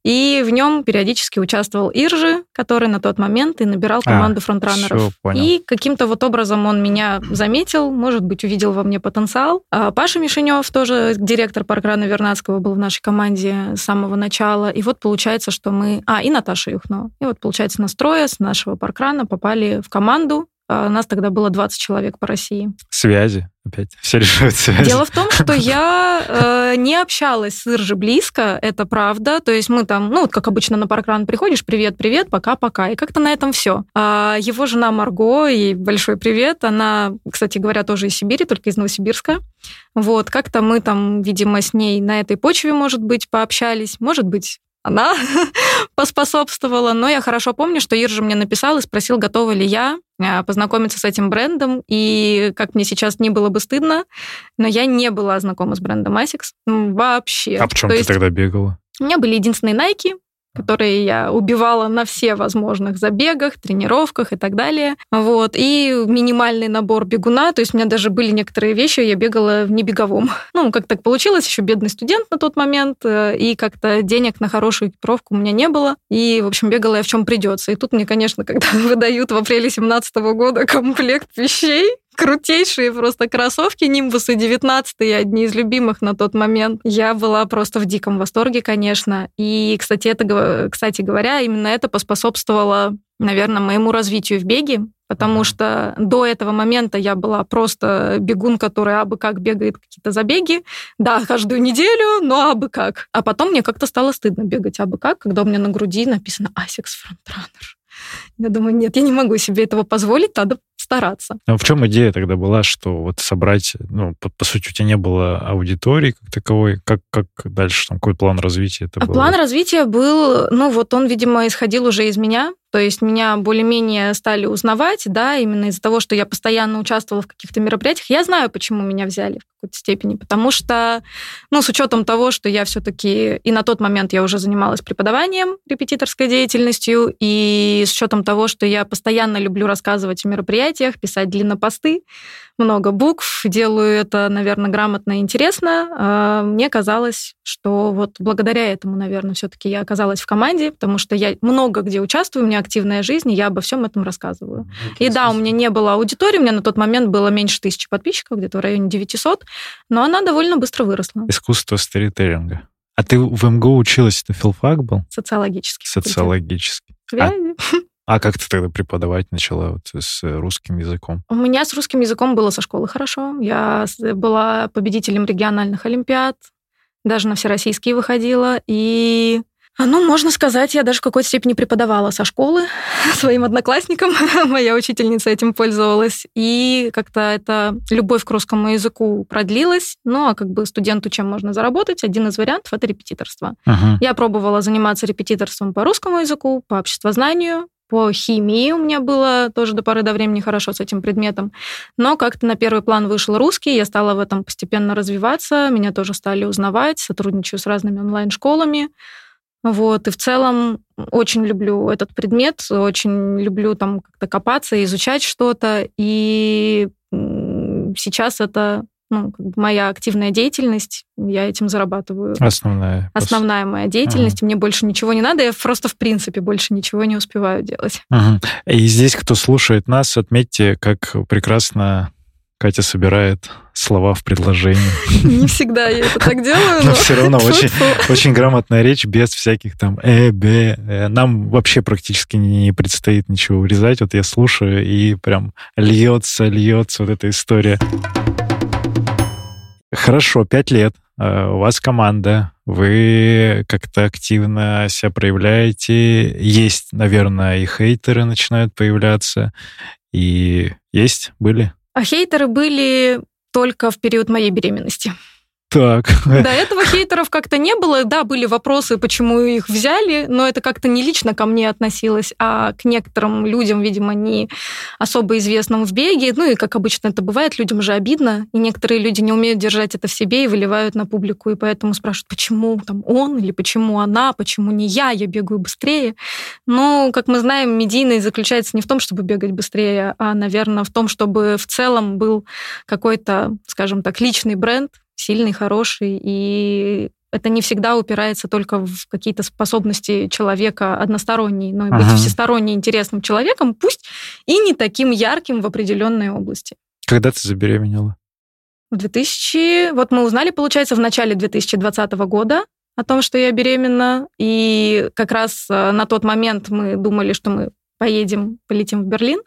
и в нем периодически участвовал Иржи, который на тот момент и набирал а, команду а, фронтранеров. И каким-то вот образом он меня заметил, может быть, увидел во мне потенциал. А Паша Мишенев, тоже директор паркрана Вернадского, был в нашей команде с самого начала. И вот получается, что мы... А, и Наташа Юхно. И вот, получается, настроя с нашего паркрана попали в команду, нас тогда было 20 человек по России. Связи опять. Все решают связи. Дело в том, что я э, не общалась с Иржи близко, это правда. То есть мы там, ну, вот как обычно на паркран приходишь, привет, привет, пока-пока. И как-то на этом все. А его жена Марго, ей большой привет. Она, кстати говоря, тоже из Сибири, только из Новосибирска. Вот, как-то мы там, видимо, с ней на этой почве, может быть, пообщались. Может быть, она поспособствовала. Но я хорошо помню, что Иржа мне написал и спросил, готова ли я а, познакомиться с этим брендом. И как мне сейчас не было бы стыдно, но я не была знакома с брендом Asics вообще. А в чем То ты есть... тогда бегала? У меня были единственные Nike, которые я убивала на все возможных забегах, тренировках и так далее. Вот. И минимальный набор бегуна, то есть у меня даже были некоторые вещи, я бегала в небеговом. Ну, как так получилось, еще бедный студент на тот момент, э, и как-то денег на хорошую экипировку у меня не было. И, в общем, бегала я в чем придется. И тут мне, конечно, когда выдают в апреле 2017 года комплект вещей, крутейшие просто кроссовки Нимбусы 19 одни из любимых на тот момент. Я была просто в диком восторге, конечно. И, кстати, это, кстати говоря, именно это поспособствовало, наверное, моему развитию в беге, потому что до этого момента я была просто бегун, который абы как бегает какие-то забеги. Да, каждую неделю, но абы как. А потом мне как-то стало стыдно бегать абы как, когда у меня на груди написано ASICS Frontrunner. Я думаю, нет, я не могу себе этого позволить, надо стараться. А в чем идея тогда была, что вот собрать, ну, по, по сути, у тебя не было аудитории как таковой, как, как дальше, там, какой план развития это а был? План развития был, ну, вот он, видимо, исходил уже из меня, то есть меня более-менее стали узнавать, да, именно из-за того, что я постоянно участвовала в каких-то мероприятиях. Я знаю, почему меня взяли в какой-то степени, потому что, ну, с учетом того, что я все-таки и на тот момент я уже занималась преподаванием, репетиторской деятельностью, и с учетом того, что я постоянно люблю рассказывать о мероприятиях, писать длиннопосты, много букв, делаю это, наверное, грамотно и интересно. А, мне казалось, что вот благодаря этому, наверное, все-таки я оказалась в команде, потому что я много где участвую, у меня активная жизнь, и я обо всем этом рассказываю. Ну, и да, у меня не было аудитории, у меня на тот момент было меньше тысячи подписчиков, где-то в районе 900, но она довольно быстро выросла. Искусство сторителлинга. А ты в МГУ училась, это филфак был? Социологический. Социологический. Связи. А как ты тогда преподавать начала вот с русским языком? У меня с русским языком было со школы хорошо. Я была победителем региональных олимпиад, даже на всероссийские выходила. И ну, можно сказать, я даже в какой-то степени преподавала со школы своим одноклассникам. Моя учительница этим пользовалась. И как-то эта любовь к русскому языку продлилась. Ну, а как бы студенту чем можно заработать? Один из вариантов — это репетиторство. Uh-huh. Я пробовала заниматься репетиторством по русскому языку, по обществознанию, по химии у меня было тоже до поры до времени хорошо с этим предметом. Но как-то на первый план вышел русский, я стала в этом постепенно развиваться, меня тоже стали узнавать, сотрудничаю с разными онлайн-школами. Вот, и в целом очень люблю этот предмет, очень люблю там как-то копаться, изучать что-то. И сейчас это ну, как бы моя активная деятельность, я этим зарабатываю. Основная. Основная моя деятельность, ага. мне больше ничего не надо, я просто в принципе больше ничего не успеваю делать. Ага. И здесь, кто слушает нас, отметьте, как прекрасно Катя собирает слова в предложении. Не всегда я это так делаю, но... но все равно очень, очень грамотная речь, без всяких там э, б. Э. Нам вообще практически не предстоит ничего урезать. Вот я слушаю, и прям льется, льется вот эта история. Хорошо, пять лет. Э, у вас команда, вы как-то активно себя проявляете. Есть, наверное, и хейтеры начинают появляться. И есть, были? А хейтеры были только в период моей беременности. Так. До этого хейтеров как-то не было. Да, были вопросы, почему их взяли, но это как-то не лично ко мне относилось, а к некоторым людям, видимо, не особо известным в беге. Ну и, как обычно это бывает, людям же обидно, и некоторые люди не умеют держать это в себе и выливают на публику, и поэтому спрашивают, почему там он или почему она, почему не я, я бегаю быстрее. Но, как мы знаем, медийность заключается не в том, чтобы бегать быстрее, а, наверное, в том, чтобы в целом был какой-то, скажем так, личный бренд, сильный, хороший, и это не всегда упирается только в какие-то способности человека односторонние, но и быть ага. всесторонне интересным человеком, пусть и не таким ярким в определенной области. Когда ты забеременела? В 2000... Вот мы узнали, получается, в начале 2020 года о том, что я беременна, и как раз э, на тот момент мы думали, что мы поедем, полетим в Берлин.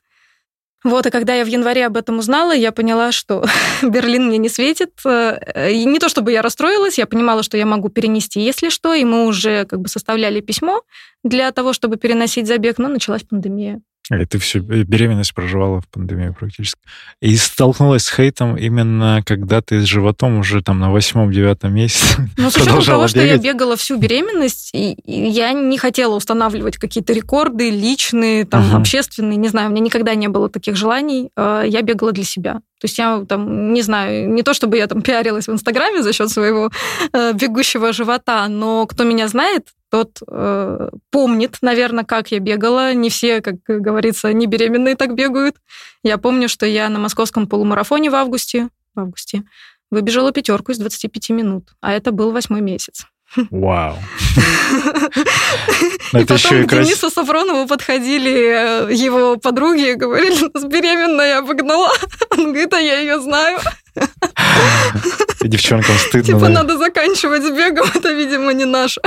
Вот, и когда я в январе об этом узнала, я поняла, что Берлин мне не светит. Э, и не то чтобы я расстроилась, я понимала, что я могу перенести, если что, и мы уже как бы составляли письмо для того, чтобы переносить забег, но началась пандемия. И ты всю беременность проживала в пандемии практически. И столкнулась с хейтом именно когда ты с животом уже там на восьмом-девятом месяце Ну, с учетом того, что я бегала всю беременность, и, и я не хотела устанавливать какие-то рекорды личные, там, uh общественные, не знаю, у меня никогда не было таких желаний. А, я бегала для себя. То есть я там, не знаю, не то чтобы я там пиарилась в Инстаграме за счет своего э, бегущего живота, но кто меня знает, тот э, помнит, наверное, как я бегала. Не все, как говорится, не беременные так бегают. Я помню, что я на московском полумарафоне в августе, в августе выбежала пятерку из 25 минут, а это был восьмой месяц. Вау. И потом к Денису Сафронову подходили э, его подруги и говорили, беременная обогнала. Он говорит, а я ее знаю. Девчонкам стыдно. Типа надо заканчивать с бегом, это, видимо, не наше.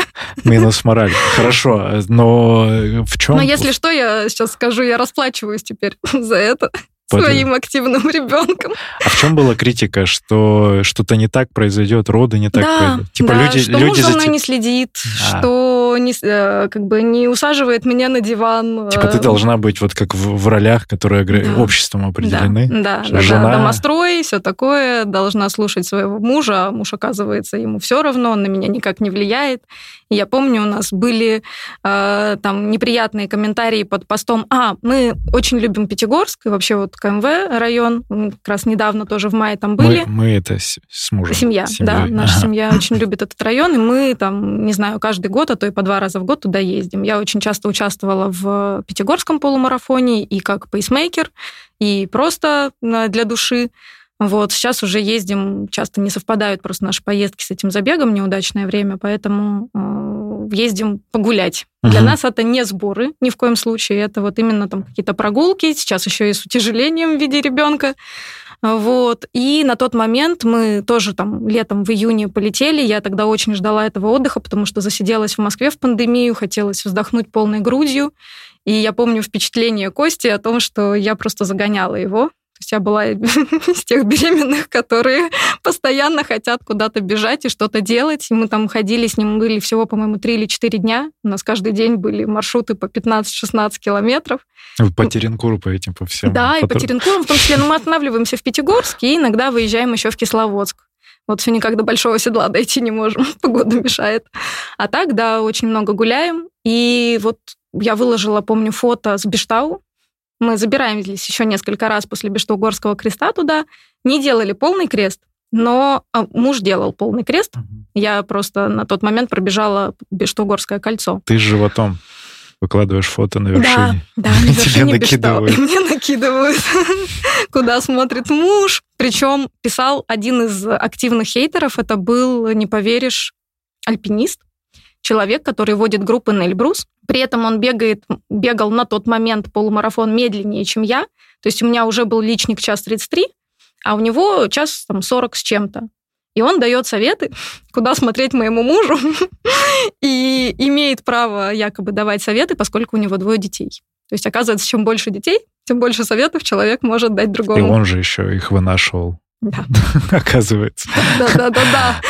Минус мораль. Хорошо, но в чем... Но если что, я сейчас скажу, я расплачиваюсь теперь за это своим активным ребенком. А в чем была критика, что что-то не так произойдет, роды не так да, произойдут? Типа да, люди, что люди муж за мной не следит, а. что не, э, как бы не усаживает меня на диван. Типа ты э. должна быть вот как в, в ролях, которые да. обществом определены. Да, да, жена... да, домострой, все такое, должна слушать своего мужа, а муж, оказывается, ему все равно, он на меня никак не влияет. И я помню, у нас были э, там неприятные комментарии под постом, а, мы очень любим Пятигорск, и вообще вот КМВ район, как раз недавно тоже в мае там были. Мы, мы это с, с мужем. Семья, да, наша ага. семья очень любит этот район, и мы там, не знаю, каждый год, а то и по два раза в год туда ездим. Я очень часто участвовала в Пятигорском полумарафоне и как пейсмейкер, и просто для души. Вот, сейчас уже ездим, часто не совпадают просто наши поездки с этим забегом, неудачное время, поэтому э, ездим погулять. Угу. Для нас это не сборы ни в коем случае, это вот именно там какие-то прогулки, сейчас еще и с утяжелением в виде ребенка. Вот. И на тот момент мы тоже там летом в июне полетели. Я тогда очень ждала этого отдыха, потому что засиделась в Москве в пандемию, хотелось вздохнуть полной грудью. И я помню впечатление Кости о том, что я просто загоняла его. Есть я была из тех беременных, которые постоянно хотят куда-то бежать и что-то делать. И мы там ходили с ним, были всего, по-моему, три или четыре дня. У нас каждый день были маршруты по 15-16 километров. По Теренкуру по этим, по всем? Да, и по Теренкуру, в том числе. Но мы останавливаемся в Пятигорске и иногда выезжаем еще в Кисловодск. Вот все никак до Большого Седла дойти не можем, погода мешает. А так, да, очень много гуляем. И вот я выложила, помню, фото с Бештау. Мы забираемся еще несколько раз после Бештаугорского креста туда. Не делали полный крест, но а, муж делал полный крест. Угу. Я просто на тот момент пробежала Бештаугорское кольцо. Ты с животом выкладываешь фото на вершине. Да, да, на вершине накидывают. Мне накидывают, куда смотрит муж. Причем писал один из активных хейтеров, это был, не поверишь, альпинист, человек, который водит группы на Эльбрус. При этом он бегает, бегал на тот момент полумарафон медленнее, чем я. То есть у меня уже был личник час 33, а у него час там, 40 с чем-то. И он дает советы, куда смотреть моему мужу, и имеет право якобы давать советы, поскольку у него двое детей. То есть, оказывается, чем больше детей, тем больше советов человек может дать другому. И он же еще их вынашивал. Да. Оказывается. Да, да, да, да.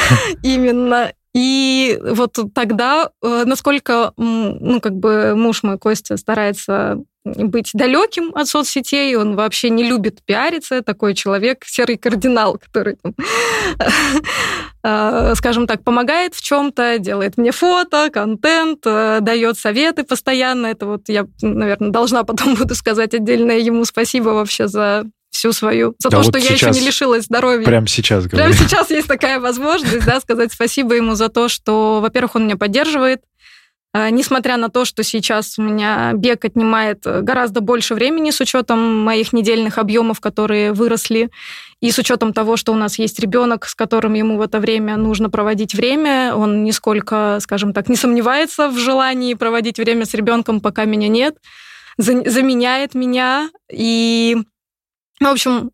Именно. И вот тогда, э, насколько, ну, как бы муж мой, Костя, старается быть далеким от соцсетей, он вообще не любит пиариться, такой человек, серый кардинал, который, э, скажем так, помогает в чем-то, делает мне фото, контент, э, дает советы постоянно. Это вот я, наверное, должна потом буду сказать отдельное ему спасибо вообще за всю свою, за да то, вот что я еще не лишилась здоровья. Прямо сейчас говорю. Прямо сейчас есть такая возможность, да, сказать спасибо ему за то, что, во-первых, он меня поддерживает, а, Несмотря на то, что сейчас у меня бег отнимает гораздо больше времени с учетом моих недельных объемов, которые выросли, и с учетом того, что у нас есть ребенок, с которым ему в это время нужно проводить время, он нисколько, скажем так, не сомневается в желании проводить время с ребенком, пока меня нет, заменяет меня. И в общем,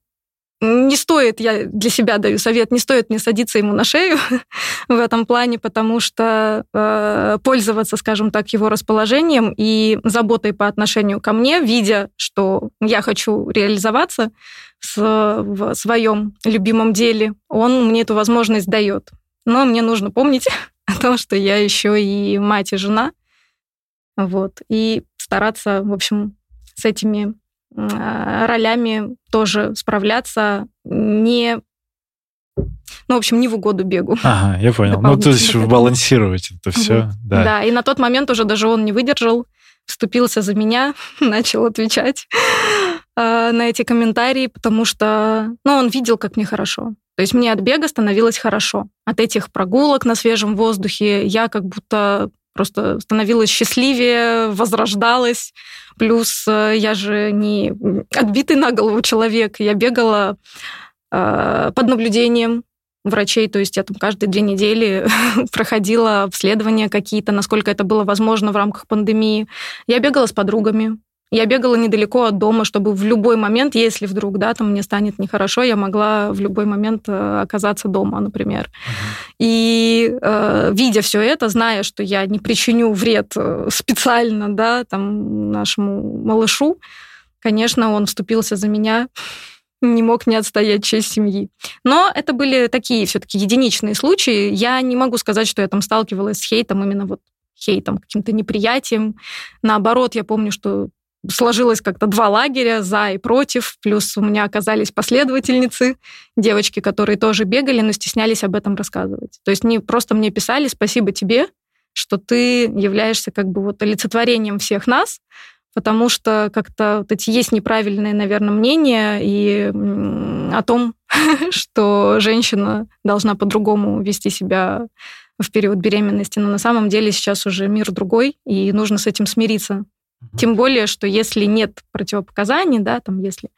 не стоит, я для себя даю совет, не стоит мне садиться ему на шею в этом плане, потому что э, пользоваться, скажем так, его расположением и заботой по отношению ко мне, видя, что я хочу реализоваться с, в своем любимом деле, он мне эту возможность дает. Но мне нужно помнить о том, что я еще и мать и жена, вот, и стараться, в общем, с этими ролями тоже справляться не ну, в общем, не в угоду бегу. Ага, я понял. Ну, то есть балансировать это все, вот. да. Да, и на тот момент уже даже он не выдержал, вступился за меня, начал отвечать э, на эти комментарии, потому что, ну, он видел, как мне хорошо. То есть мне от бега становилось хорошо. От этих прогулок на свежем воздухе я как будто просто становилась счастливее, возрождалась. Плюс э, я же не отбитый на голову человек. Я бегала э, под наблюдением врачей, то есть я там каждые две недели проходила обследования какие-то, насколько это было возможно в рамках пандемии. Я бегала с подругами, я бегала недалеко от дома, чтобы в любой момент, если вдруг, да, там мне станет нехорошо, я могла в любой момент э, оказаться дома, например. Uh-huh. И э, видя все это, зная, что я не причиню вред э, специально, да, там нашему малышу, конечно, он вступился за меня не мог не отстоять честь семьи. Но это были такие все-таки единичные случаи. Я не могу сказать, что я там сталкивалась с хейтом, именно вот хейтом, каким-то неприятием. Наоборот, я помню, что сложилось как-то два лагеря, за и против, плюс у меня оказались последовательницы, девочки, которые тоже бегали, но стеснялись об этом рассказывать. То есть не просто мне писали «спасибо тебе», что ты являешься как бы вот олицетворением всех нас, потому что как-то вот эти есть неправильные, наверное, мнения и о том, что женщина должна по-другому вести себя в период беременности. Но на самом деле сейчас уже мир другой, и нужно с этим смириться. Тем более, что если нет противопоказаний, да, там, если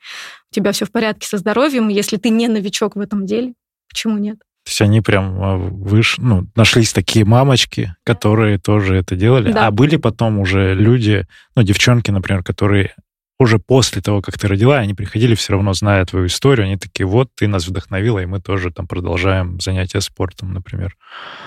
у тебя все в порядке со здоровьем, если ты не новичок в этом деле, почему нет? То есть они прям а, выш... ну, нашлись такие мамочки, которые тоже это делали. Да. А были потом уже люди, ну, девчонки, например, которые уже после того, как ты родила, они приходили все равно, зная твою историю, они такие, вот, ты нас вдохновила, и мы тоже там продолжаем занятия спортом, например.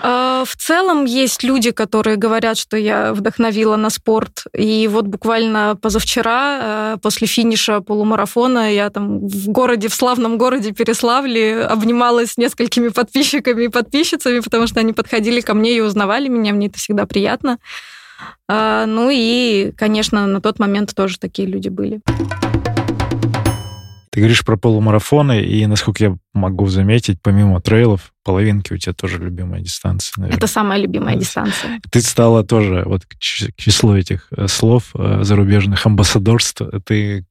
А, в целом есть люди, которые говорят, что я вдохновила на спорт, и вот буквально позавчера, э, после финиша полумарафона, я там в городе, в славном городе Переславле обнималась с несколькими подписчиками и подписчицами, потому что они подходили ко мне и узнавали меня, мне это всегда приятно. А, ну и, конечно, на тот момент тоже такие люди были. Ты говоришь про полумарафоны, и, насколько я могу заметить, помимо трейлов, половинки у тебя тоже любимая дистанция, наверное. Это самая любимая дистанция. Ты стала тоже, вот к числу этих э, слов э, зарубежных амбассадорств, ты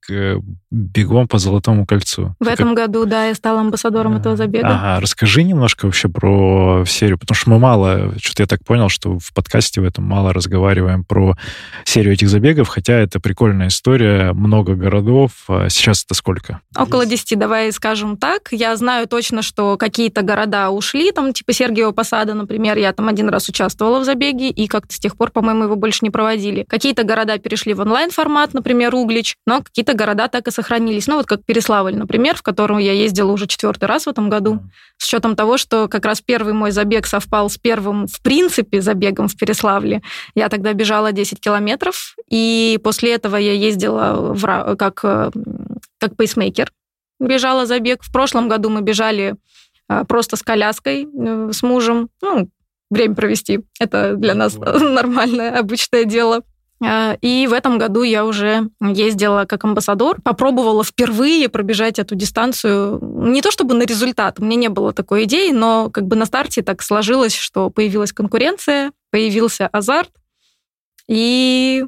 бегом по Золотому кольцу. В ты этом как... году, да, я стала амбассадором а, этого забега. Ага, расскажи немножко вообще про серию, потому что мы мало, что-то я так понял, что в подкасте в этом мало разговариваем про серию этих забегов, хотя это прикольная история, много городов. А сейчас это сколько? Около 10, давай скажем так. Я знаю точно, что какие-то города ушли, там, типа Сергиева Посада, например, я там один раз участвовала в забеге, и как-то с тех пор, по-моему, его больше не проводили. Какие-то города перешли в онлайн-формат, например, Углич, но какие-то города так и сохранились. Ну, вот как Переславль, например, в котором я ездила уже четвертый раз в этом году, с учетом того, что как раз первый мой забег совпал с первым, в принципе, забегом в Переславле. Я тогда бежала 10 километров, и после этого я ездила в, как, э, как пейсмейкер, бежала забег. В прошлом году мы бежали просто с коляской, э, с мужем, ну, время провести. Это для нас нормальное, обычное дело. А, и в этом году я уже ездила как амбассадор, попробовала впервые пробежать эту дистанцию. Не то чтобы на результат, у меня не было такой идеи, но как бы на старте так сложилось, что появилась конкуренция, появился азарт, и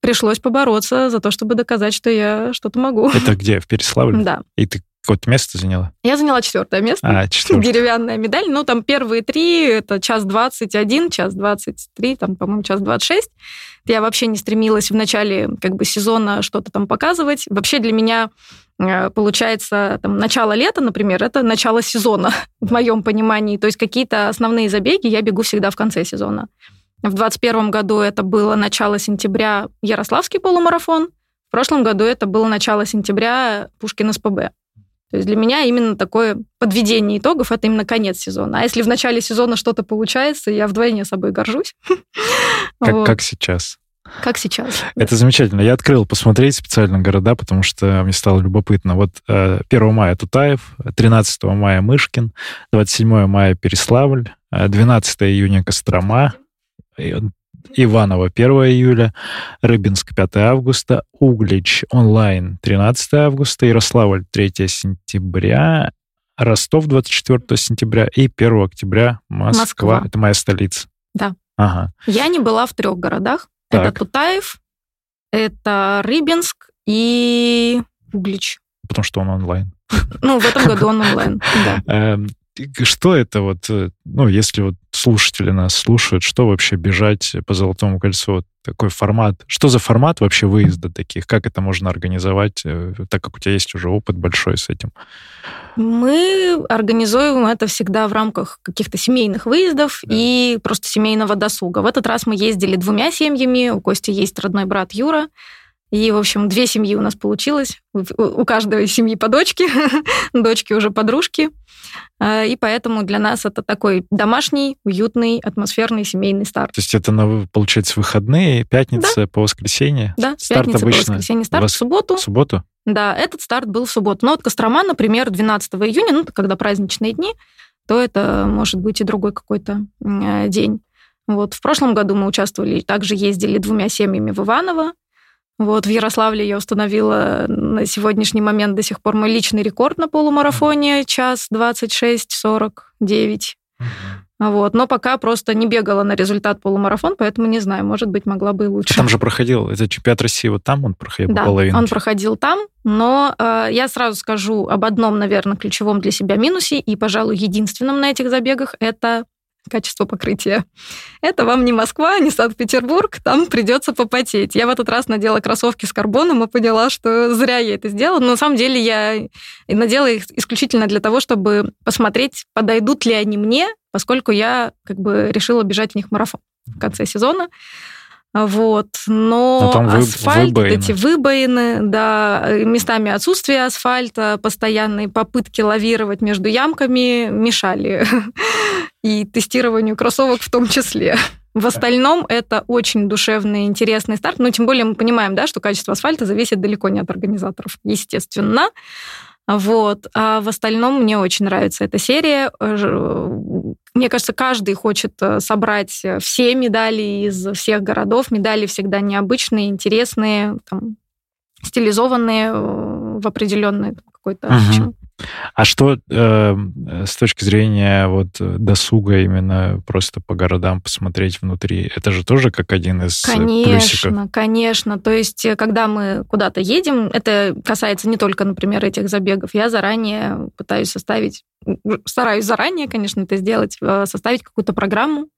пришлось побороться за то, чтобы доказать, что я что-то могу. Это где, в Переславле? Да. И ты Какое-то место заняла? Я заняла четвертое место. А, четвертое. Деревянная медаль. Ну, там первые три, это час двадцать один, час двадцать три, там, по-моему, час двадцать шесть. Я вообще не стремилась в начале как бы сезона что-то там показывать. Вообще для меня э, получается, там, начало лета, например, это начало сезона, в моем понимании. То есть какие-то основные забеги я бегу всегда в конце сезона. В 2021 году это было начало сентября Ярославский полумарафон. В прошлом году это было начало сентября Пушкин СПБ. То есть для меня именно такое подведение итогов это именно конец сезона. А если в начале сезона что-то получается, я вдвойне собой горжусь. Как, вот. как сейчас? Как сейчас. Это да. замечательно. Я открыл посмотреть специально города, потому что мне стало любопытно. Вот 1 э, мая Тутаев, 13 мая Мышкин, 27 мая Переславль, 12 июня Кострома, Иваново 1 июля, Рыбинск 5 августа, Углич онлайн 13 августа, Ярославль 3 сентября, Ростов 24 сентября и 1 октября Москва. Москва. Это моя столица. Да. Ага. Я не была в трех городах. Так. Это Тутаев, это Рыбинск и Углич. Потому что он онлайн. Ну, в этом году он онлайн, да. Эм, что это вот, э, ну, если вот слушатели нас слушают, что вообще бежать по Золотому кольцу? Вот такой формат. Что за формат вообще выезда таких? Как это можно организовать, э, так как у тебя есть уже опыт большой с этим? Мы организуем это всегда в рамках каких-то семейных выездов да. и просто семейного досуга. В этот раз мы ездили двумя семьями. У Кости есть родной брат Юра. И, в общем, две семьи у нас получилось. У каждой семьи по дочке, дочки уже подружки. А, и поэтому для нас это такой домашний, уютный, атмосферный семейный старт. То есть это, получается, выходные, пятница да. по воскресенье? Да, старт пятница обычно по воскресенье, старт в субботу. В субботу? Да, этот старт был в субботу. Но вот Кострома, например, 12 июня, ну, когда праздничные дни, то это может быть и другой какой-то э, день. Вот в прошлом году мы участвовали, также ездили двумя семьями в Иваново, вот в Ярославле я установила на сегодняшний момент до сих пор мой личный рекорд на полумарафоне, час 26-49. Вот. Но пока просто не бегала на результат полумарафон, поэтому не знаю, может быть, могла бы и лучше. Там же проходил, это чемпионат России, вот там он проходил да, половинке? он проходил там, но э, я сразу скажу об одном, наверное, ключевом для себя минусе, и, пожалуй, единственном на этих забегах, это качество покрытия. Это вам не Москва, не Санкт-Петербург, там придется попотеть. Я в этот раз надела кроссовки с карбоном и поняла, что зря я это сделала. Но на самом деле я надела их исключительно для того, чтобы посмотреть, подойдут ли они мне, поскольку я как бы решила бежать в них марафон в конце сезона. Вот. Но, Но там асфальт, выбоины. эти выбоины, да, местами отсутствие асфальта, постоянные попытки лавировать между ямками мешали. И тестированию кроссовок в том числе. В остальном это очень душевный, интересный старт. Ну, тем более мы понимаем, да, что качество асфальта зависит далеко не от организаторов, естественно. Вот. А в остальном мне очень нравится эта серия. Мне кажется, каждый хочет э, собрать все медали из всех городов. Медали всегда необычные, интересные, там, стилизованные э, в определенный какой-то угу. А что э, с точки зрения вот досуга именно просто по городам посмотреть внутри? Это же тоже как один из конечно, плюсиков. Конечно. То есть, э, когда мы куда-то едем, это касается не только, например, этих забегов. Я заранее пытаюсь составить, стараюсь заранее, конечно, это сделать, э, составить какую-то программу,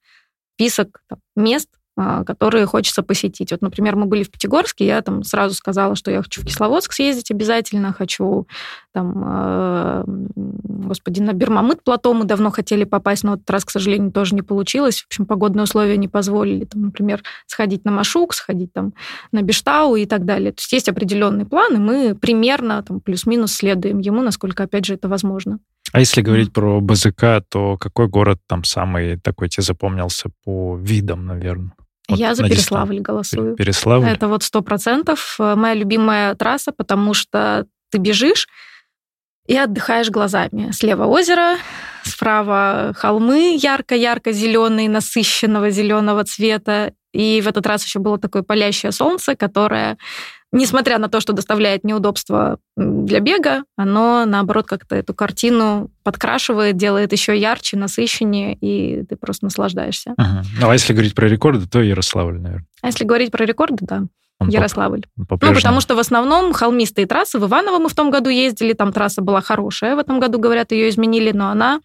список там, мест, которые хочется посетить. Вот, например, мы были в Пятигорске, я там сразу сказала, что я хочу в Кисловодск съездить обязательно, хочу там, э, господи, на Бермамыт плато мы давно хотели попасть, но этот раз, к сожалению, тоже не получилось. В общем, погодные условия не позволили, там, например, сходить на Машук, сходить там на Биштау и так далее. То есть есть определенный план, и мы примерно там плюс-минус следуем ему, насколько, опять же, это возможно. А если говорить про БЗК, то какой город там самый такой тебе запомнился по видам, наверное? Вот Я за Переславль голосую. Переславль? Это вот сто процентов э, моя любимая трасса, потому что ты бежишь и отдыхаешь глазами. Слева озеро, справа холмы ярко-ярко зеленые, насыщенного зеленого цвета. И в этот раз еще было такое палящее солнце, которое несмотря на то, что доставляет неудобства для бега, оно, наоборот, как-то эту картину подкрашивает, делает еще ярче, насыщеннее, и ты просто наслаждаешься. Ага. Ну, а если говорить про рекорды, то Ярославль, наверное. А если говорить про рекорды, да. Он Ярославль. По, ну, потому что в основном холмистые трассы. В Иваново мы в том году ездили, там трасса была хорошая. В этом году, говорят, ее изменили, но она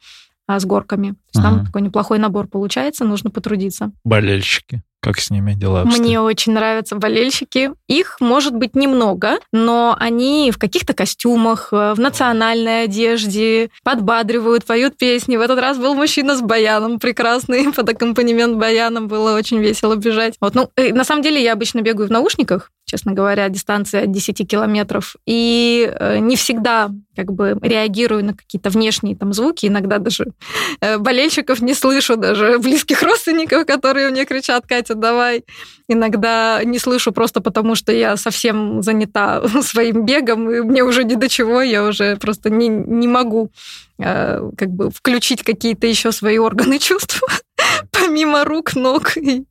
а, с горками. То есть ага. там такой неплохой набор получается, нужно потрудиться. Болельщики. Как с ними дела обстоят? Мне очень нравятся болельщики. Их может быть немного, но они в каких-то костюмах, э, в национальной одежде, подбадривают, поют песни. В этот раз был мужчина с баяном прекрасный, под аккомпанемент баяном было очень весело бежать. Вот, ну, э, на самом деле я обычно бегаю в наушниках, честно говоря, дистанция от 10 километров. И э, не всегда как бы реагирую на какие-то внешние там звуки. Иногда даже э, болельщиков не слышу, даже близких родственников, которые мне кричат, Катя, давай. Иногда не слышу просто потому, что я совсем занята своим бегом, и мне уже ни до чего, я уже просто не, не могу э, как бы включить какие-то еще свои органы чувств, помимо рук, ног и,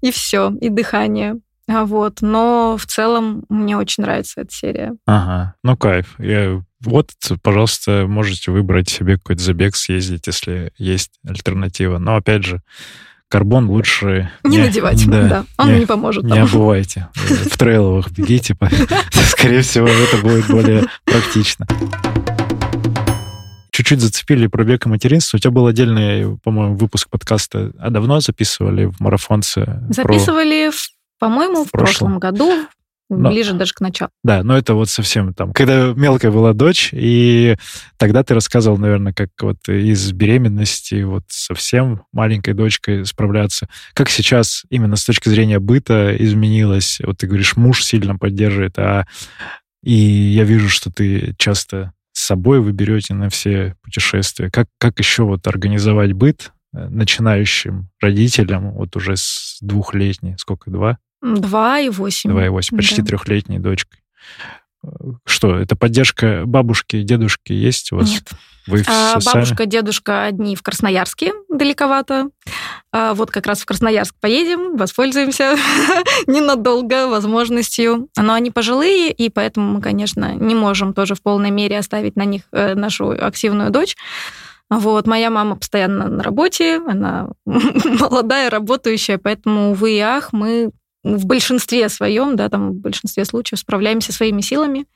и все, и дыхания. А вот, но в целом мне очень нравится эта серия. Ага, ну кайф. Я... Вот, пожалуйста, можете выбрать себе какой-то забег, съездить, если есть альтернатива. Но опять же, карбон лучше... Не, не надевать, да, да. он не, не поможет. Не обувайте. В трейловых бегите. Скорее всего, это будет более практично чуть-чуть зацепили про бег и материнство. У тебя был отдельный, по-моему, выпуск подкаста. А давно записывали в марафонце? Записывали про... По-моему, в, в прошлом. прошлом году, но, ближе даже к началу. Да, но это вот совсем там, когда мелкая была дочь, и тогда ты рассказывал, наверное, как вот из беременности вот совсем маленькой дочкой справляться. Как сейчас именно с точки зрения быта изменилось? Вот ты говоришь, муж сильно поддерживает, а и я вижу, что ты часто с собой вы берете на все путешествия. Как, как еще вот организовать быт э, начинающим родителям, вот уже с двухлетней, сколько, два? Два и восемь. Два и восемь, почти да. трехлетней дочкой. Что, это поддержка бабушки, дедушки есть у вас? Нет. Вы а, бабушка, дедушка одни в Красноярске, далековато. А вот как раз в Красноярск поедем, воспользуемся ненадолго возможностью. Но они пожилые, и поэтому мы, конечно, не можем тоже в полной мере оставить на них э, нашу активную дочь. Вот, моя мама постоянно на работе, она молодая, работающая, поэтому, увы и ах, мы в большинстве своем, да, там в большинстве случаев справляемся своими силами.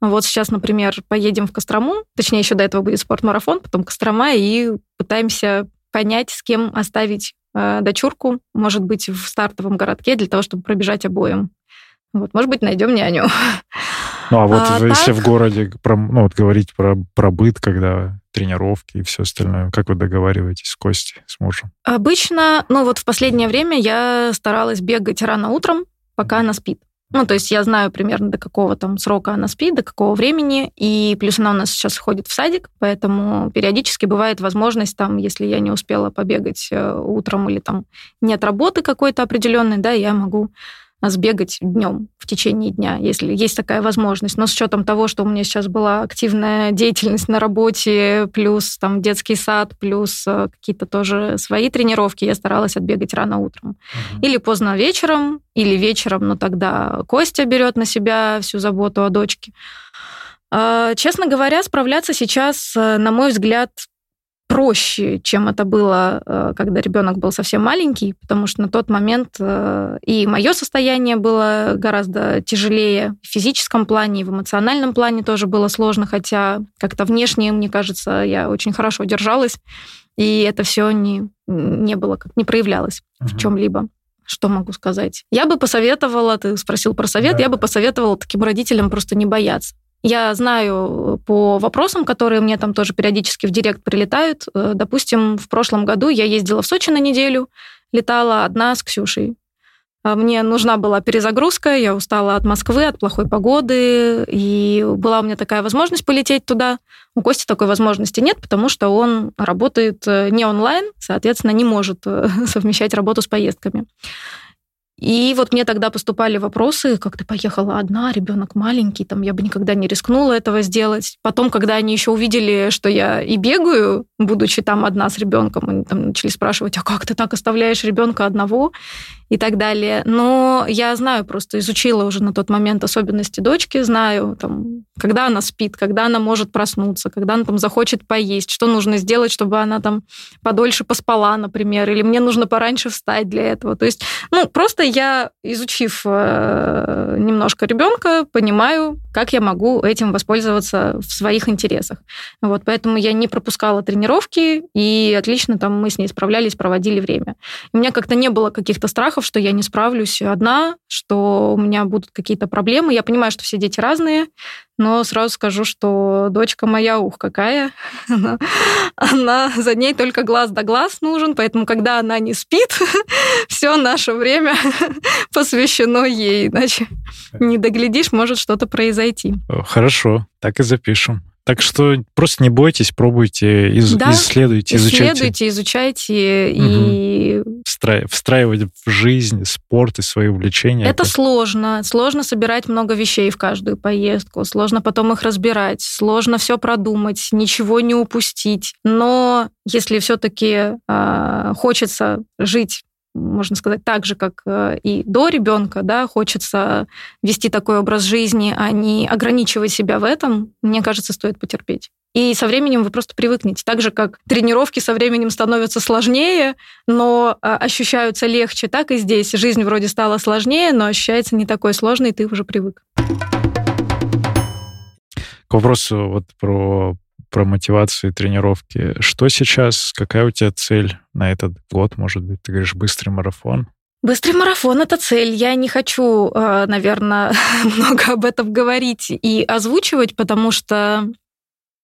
Вот сейчас, например, поедем в Кострому, точнее, еще до этого будет спортмарафон, потом Кострома, и пытаемся понять, с кем оставить э, дочурку, может быть, в стартовом городке для того, чтобы пробежать обоим. Вот, может быть, найдем няню. Ну, а вот а, если так... в городе, про, ну, вот говорить про, про быт, когда тренировки и все остальное, как вы договариваетесь с Костей, с мужем? Обычно, ну, вот в последнее время я старалась бегать рано утром, пока она спит. Ну, то есть я знаю примерно до какого там срока она спит, до какого времени, и плюс она у нас сейчас ходит в садик, поэтому периодически бывает возможность там, если я не успела побегать э, утром или там нет работы какой-то определенной, да, я могу сбегать днем в течение дня, если есть такая возможность. Но с учетом того, что у меня сейчас была активная деятельность на работе, плюс там детский сад, плюс э, какие-то тоже свои тренировки, я старалась отбегать рано утром. Угу. Или поздно вечером, или вечером, но тогда Костя берет на себя всю заботу о дочке. А, честно говоря, справляться сейчас, э, на мой взгляд, проще, чем это было, э, когда ребенок был совсем маленький, потому что на тот момент э, и мое состояние было гораздо тяжелее в физическом плане, и в эмоциональном плане тоже было сложно, хотя как-то внешне, мне кажется, я очень хорошо держалась, и это все не, не было, как не проявлялось uh-huh. в чем-либо. Что могу сказать? Я бы посоветовала, ты спросил про совет, да. я бы посоветовала таким родителям просто не бояться. Я знаю по вопросам, которые мне там тоже периодически в директ прилетают. Э, допустим, в прошлом году я ездила в Сочи на неделю, летала одна с Ксюшей. А мне нужна была перезагрузка, я устала от Москвы, от плохой погоды, и была у меня такая возможность полететь туда. У Кости такой возможности нет, потому что он работает э, не онлайн, соответственно, не может э, совмещать работу с поездками. И вот мне тогда поступали вопросы, как ты поехала одна, ребенок маленький, там я бы никогда не рискнула этого сделать. Потом, когда они еще увидели, что я и бегаю, будучи там одна с ребенком, они там начали спрашивать, а как ты так оставляешь ребенка одного? И так далее. Но я знаю, просто изучила уже на тот момент особенности дочки, знаю, там, когда она спит, когда она может проснуться, когда она там захочет поесть, что нужно сделать, чтобы она там подольше поспала, например, или мне нужно пораньше встать для этого. То есть, ну, просто я, изучив э, немножко ребенка, понимаю, как я могу этим воспользоваться в своих интересах. Вот, поэтому я не пропускала тренировки, и отлично там мы с ней справлялись, проводили время. У меня как-то не было каких-то страхов, страхов, что я не справлюсь одна, что у меня будут какие-то проблемы. Я понимаю, что все дети разные, но сразу скажу, что дочка моя, ух, какая, она, она за ней только глаз да глаз нужен, поэтому когда она не спит, все наше время посвящено ей, иначе не доглядишь, может что-то произойти. Хорошо, так и запишем. Так что просто не бойтесь, пробуйте, из, да, исследуйте, изучайте. Исследуйте, изучайте угу. и... Встра... Встраивать в жизнь спорт и свои увлечения. Это, это сложно. Сложно собирать много вещей в каждую поездку. Сложно потом их разбирать. Сложно все продумать, ничего не упустить. Но если все-таки э, а, хочется жить можно сказать, так же, как э, и до ребенка, да, хочется вести такой образ жизни, а не ограничивать себя в этом, мне кажется, стоит потерпеть. И со временем вы просто привыкнете. Так же, как тренировки со временем становятся сложнее, но э, ощущаются легче, так и здесь. Жизнь вроде стала сложнее, но ощущается не такой сложной, и ты уже привык. К вопросу вот про про мотивацию и тренировки. Что сейчас? Какая у тебя цель на этот год, может быть? Ты говоришь, быстрый марафон. Быстрый марафон — это цель. Я не хочу, э, наверное, много об этом говорить и озвучивать, потому что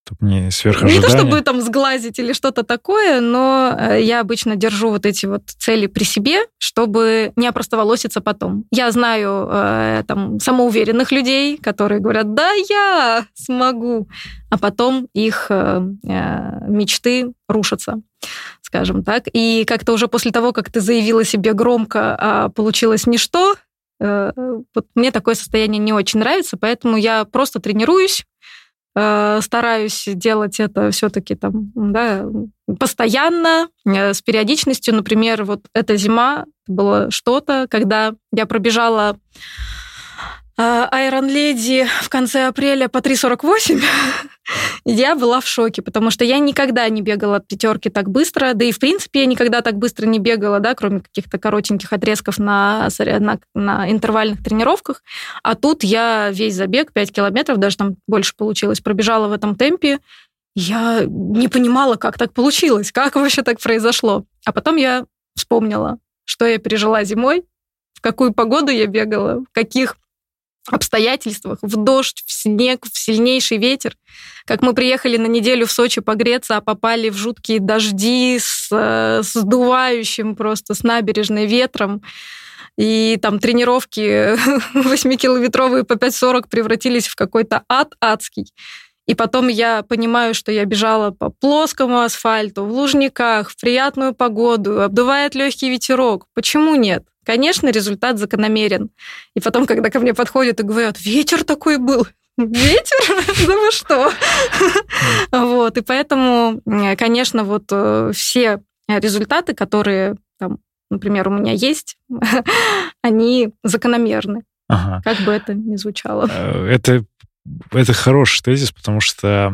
чтобы не сверхожидания. Не то чтобы там сглазить или что-то такое, но э, я обычно держу вот эти вот цели при себе, чтобы не опростоволоситься потом. Я знаю э, там самоуверенных людей, которые говорят, да, я смогу, а потом их э, мечты рушатся скажем так. И как-то уже после того, как ты заявила себе громко, а получилось ничто, вот мне такое состояние не очень нравится, поэтому я просто тренируюсь, Э, стараюсь делать это все-таки там, да, постоянно, э, с периодичностью. Например, вот эта зима было что-то, когда я пробежала Айрон Леди в конце апреля по 3.48, я была в шоке, потому что я никогда не бегала от пятерки так быстро, да и, в принципе, я никогда так быстро не бегала, да, кроме каких-то коротеньких отрезков на, на, на интервальных тренировках. А тут я весь забег, 5 километров, даже там больше получилось, пробежала в этом темпе. Я не понимала, как так получилось, как вообще так произошло. А потом я вспомнила, что я пережила зимой, в какую погоду я бегала, в каких обстоятельствах, в дождь, в снег, в сильнейший ветер. Как мы приехали на неделю в Сочи погреться, а попали в жуткие дожди с, э, с сдувающим просто с набережной ветром. И там тренировки 8-километровые по 5.40 превратились в какой-то ад адский. И потом я понимаю, что я бежала по плоскому асфальту, в лужниках, в приятную погоду, обдувает легкий ветерок. Почему нет? Конечно, результат закономерен. И потом, когда ко мне подходят и говорят, ветер такой был, ветер? Да вы что? Вот, и поэтому, конечно, вот э, все результаты, которые, там, например, у меня есть, они закономерны. Ага. Как бы это ни звучало. Э, это, это хороший тезис, потому что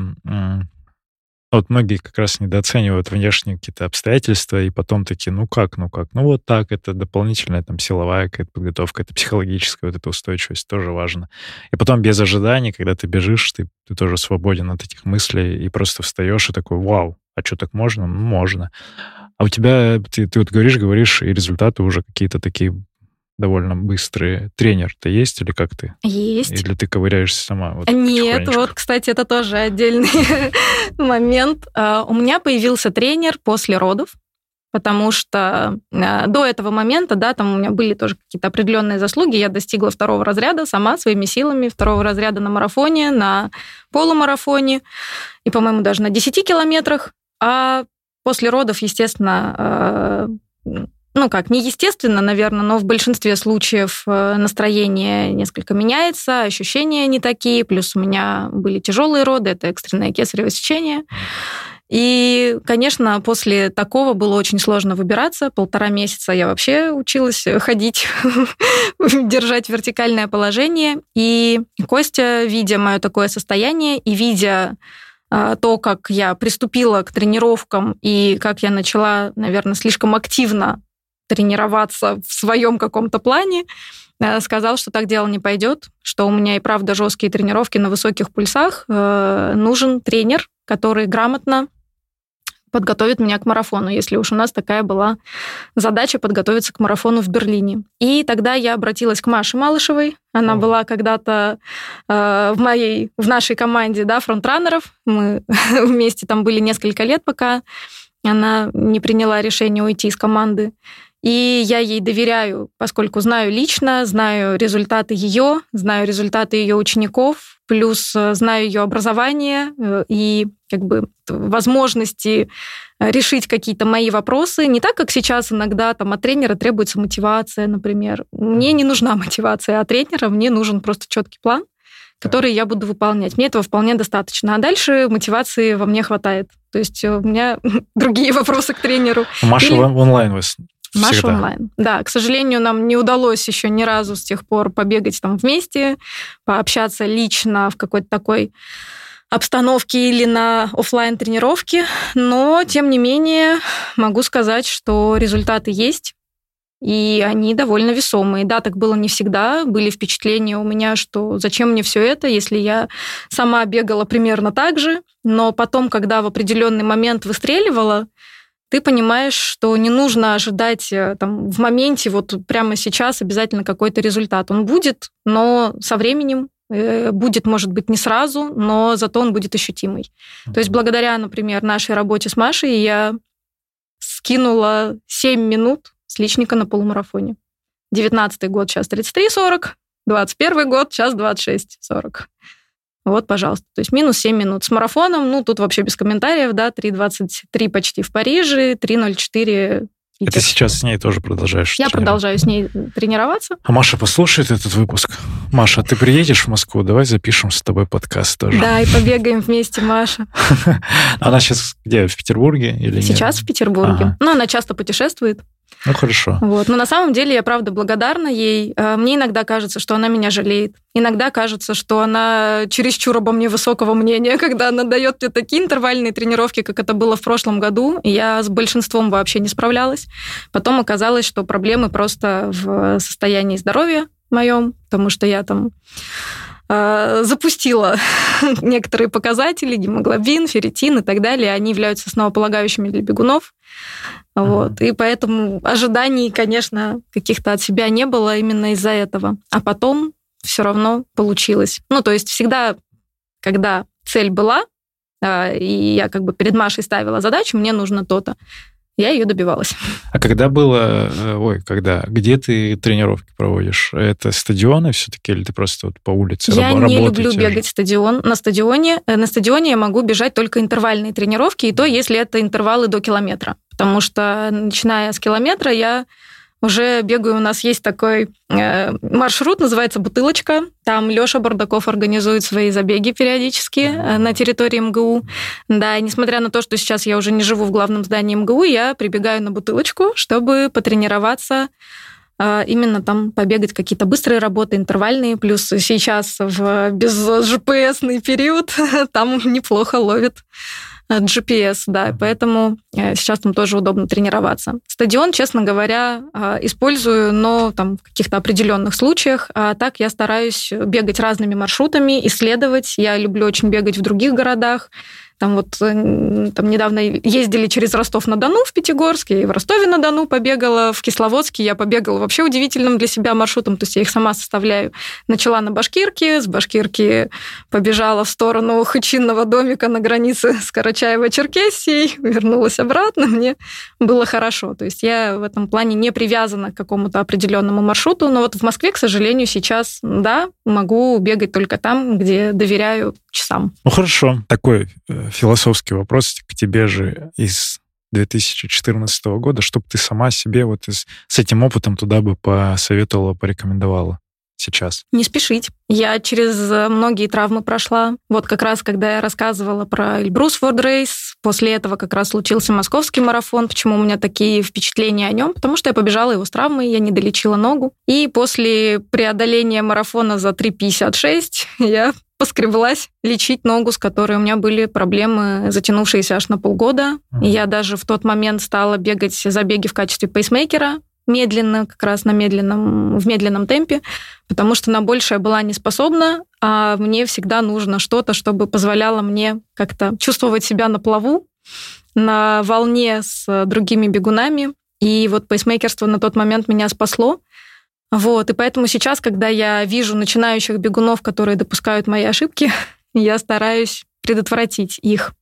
вот многие как раз недооценивают внешние какие-то обстоятельства, и потом такие, ну как, ну как, ну вот так, это дополнительная там силовая какая-то подготовка, это психологическая вот эта устойчивость тоже важно. И потом без ожиданий, когда ты бежишь, ты, ты тоже свободен от этих мыслей и просто встаешь и такой, вау, а что так можно? Ну, можно. А у тебя, ты, ты вот говоришь, говоришь, и результаты уже какие-то такие довольно быстрые. Тренер-то есть или как ты? Есть. Или ты ковыряешься сама? Вот, Нет, вот, кстати, это тоже отдельный момент. А, у меня появился тренер после родов, потому что а, до этого момента, да, там у меня были тоже какие-то определенные заслуги. Я достигла второго разряда сама своими силами, второго разряда на марафоне, на полумарафоне и, по-моему, даже на 10 километрах. А после родов, естественно, а, ну как, неестественно, наверное, но в большинстве случаев э, настроение несколько меняется, ощущения не такие, плюс у меня были тяжелые роды, это экстренное кесарево сечение. И, конечно, после такого было очень сложно выбираться. Полтора месяца я вообще училась ходить, держать вертикальное положение. И Костя, видя мое такое состояние и видя а, то, как я приступила к тренировкам и как я начала, наверное, слишком активно тренироваться в своем каком-то плане, э, сказал, что так дело не пойдет, что у меня и правда жесткие тренировки на высоких пульсах. Э, нужен тренер, который грамотно подготовит меня к марафону, если уж у нас такая была задача подготовиться к марафону в Берлине. И тогда я обратилась к Маше Малышевой. Она О. была когда-то э, в моей, в нашей команде, да, фронтранеров. Мы вместе там были несколько лет, пока она не приняла решение уйти из команды. И я ей доверяю, поскольку знаю лично, знаю результаты ее, знаю результаты ее учеников, плюс э, знаю ее образование э, и как бы возможности э, решить какие-то мои вопросы. Не так, как сейчас иногда там от тренера требуется мотивация, например. Мне не нужна мотивация от тренера, мне нужен просто четкий план, который я буду выполнять. Мне этого вполне достаточно. А дальше мотивации во мне хватает. То есть у меня другие вопросы к тренеру. Маша Или... онлайн вас Маша Всегда. онлайн. Да, к сожалению, нам не удалось еще ни разу с тех пор побегать там вместе, пообщаться лично в какой-то такой обстановке или на офлайн тренировке, но тем не менее могу сказать, что результаты есть. И они довольно весомые. Да, так было не всегда. Были впечатления у меня, что зачем мне все это, если я сама бегала примерно так же. Но потом, когда в определенный момент выстреливала, ты понимаешь, что не нужно ожидать э, там, в моменте, вот прямо сейчас обязательно какой-то результат. Он будет, но со временем э, будет, может быть, не сразу, но зато он будет ощутимый. То есть благодаря, например, нашей работе с Машей я скинула 7 минут с личника на полумарафоне. 19 год, сейчас 33,40, 21 год, сейчас 26,40. Вот, пожалуйста. То есть минус 7 минут. С марафоном, ну, тут вообще без комментариев, да, 3.23 почти в Париже, 3.04 Питер. Это сейчас с ней тоже продолжаешь? Я продолжаю с ней тренироваться. А Маша послушает этот выпуск. Маша, ты приедешь в Москву? Давай запишем с тобой подкаст тоже. Да, и побегаем вместе, Маша. Она сейчас где, в Петербурге или Сейчас в Петербурге. Ну, она часто путешествует. Ну, хорошо. Вот. Но на самом деле я, правда, благодарна ей. Э, мне иногда кажется, что она меня жалеет. Иногда кажется, что она чересчур обо мне высокого мнения, когда она дает мне такие интервальные тренировки, как это было в прошлом году. Я с большинством вообще не справлялась. Потом оказалось, что проблемы просто в состоянии здоровья моем, потому что я там э, запустила некоторые показатели, гемоглобин, ферритин и так далее. Они являются основополагающими для бегунов. Вот. И поэтому ожиданий, конечно, каких-то от себя не было именно из-за этого. А потом все равно получилось. Ну, то есть всегда, когда цель была, а, и я как бы перед Машей ставила задачу, мне нужно то-то, я ее добивалась. А когда было, э, ой, когда, где ты тренировки проводишь? Это стадионы все-таки или ты просто вот по улице Я раб- не люблю бегать стадион. На стадионе, э, на стадионе я могу бежать только интервальные тренировки, и то, если это интервалы до километра. Потому что, начиная с километра, я уже бегаю. У нас есть такой э, маршрут, называется «Бутылочка». Там Лёша Бардаков организует свои забеги периодически э, на территории МГУ. Да, и несмотря на то, что сейчас я уже не живу в главном здании МГУ, я прибегаю на «Бутылочку», чтобы потренироваться э, именно там побегать какие-то быстрые работы, интервальные, плюс сейчас в без GPS период там неплохо ловит GPS, да, поэтому э, сейчас там тоже удобно тренироваться. Стадион, честно говоря, э, использую, но там в каких-то определенных случаях. А так я стараюсь бегать разными маршрутами, исследовать. Я люблю очень бегать в других городах. Там вот э, там недавно ездили через Ростов-на-Дону в Пятигорске, и в Ростове-на-Дону побегала, в Кисловодске я побегала вообще удивительным для себя маршрутом, то есть я их сама составляю. Начала на Башкирке, с Башкирки побежала в сторону Хычинного домика на границе с Карачаево-Черкесией, вернулась обратно, мне было хорошо. То есть я в этом плане не привязана к какому-то определенному маршруту, но вот в Москве, к сожалению, сейчас, да, могу бегать только там, где доверяю часам. Ну хорошо, такой э, философский вопрос к тебе же из 2014 года, чтобы ты сама себе вот из, с этим опытом туда бы посоветовала, порекомендовала сейчас? Не спешить. Я через многие травмы прошла. Вот как раз, когда я рассказывала про Эльбрус Форд Рейс, после этого как раз случился московский марафон. Почему у меня такие впечатления о нем? Потому что я побежала его с травмой, я не долечила ногу. И после преодоления марафона за 3.56 я поскреблась лечить ногу, с которой у меня были проблемы, затянувшиеся аж на полгода. Mm-hmm. Я даже в тот момент стала бегать забеги в качестве пейсмейкера, медленно, как раз на медленном, в медленном темпе, потому что на большее была не способна, а мне всегда нужно что-то, чтобы позволяло мне как-то чувствовать себя на плаву, на волне с другими бегунами. И вот пейсмейкерство на тот момент меня спасло. Вот, и поэтому сейчас, когда я вижу начинающих бегунов, которые допускают мои ошибки, я стараюсь предотвратить их.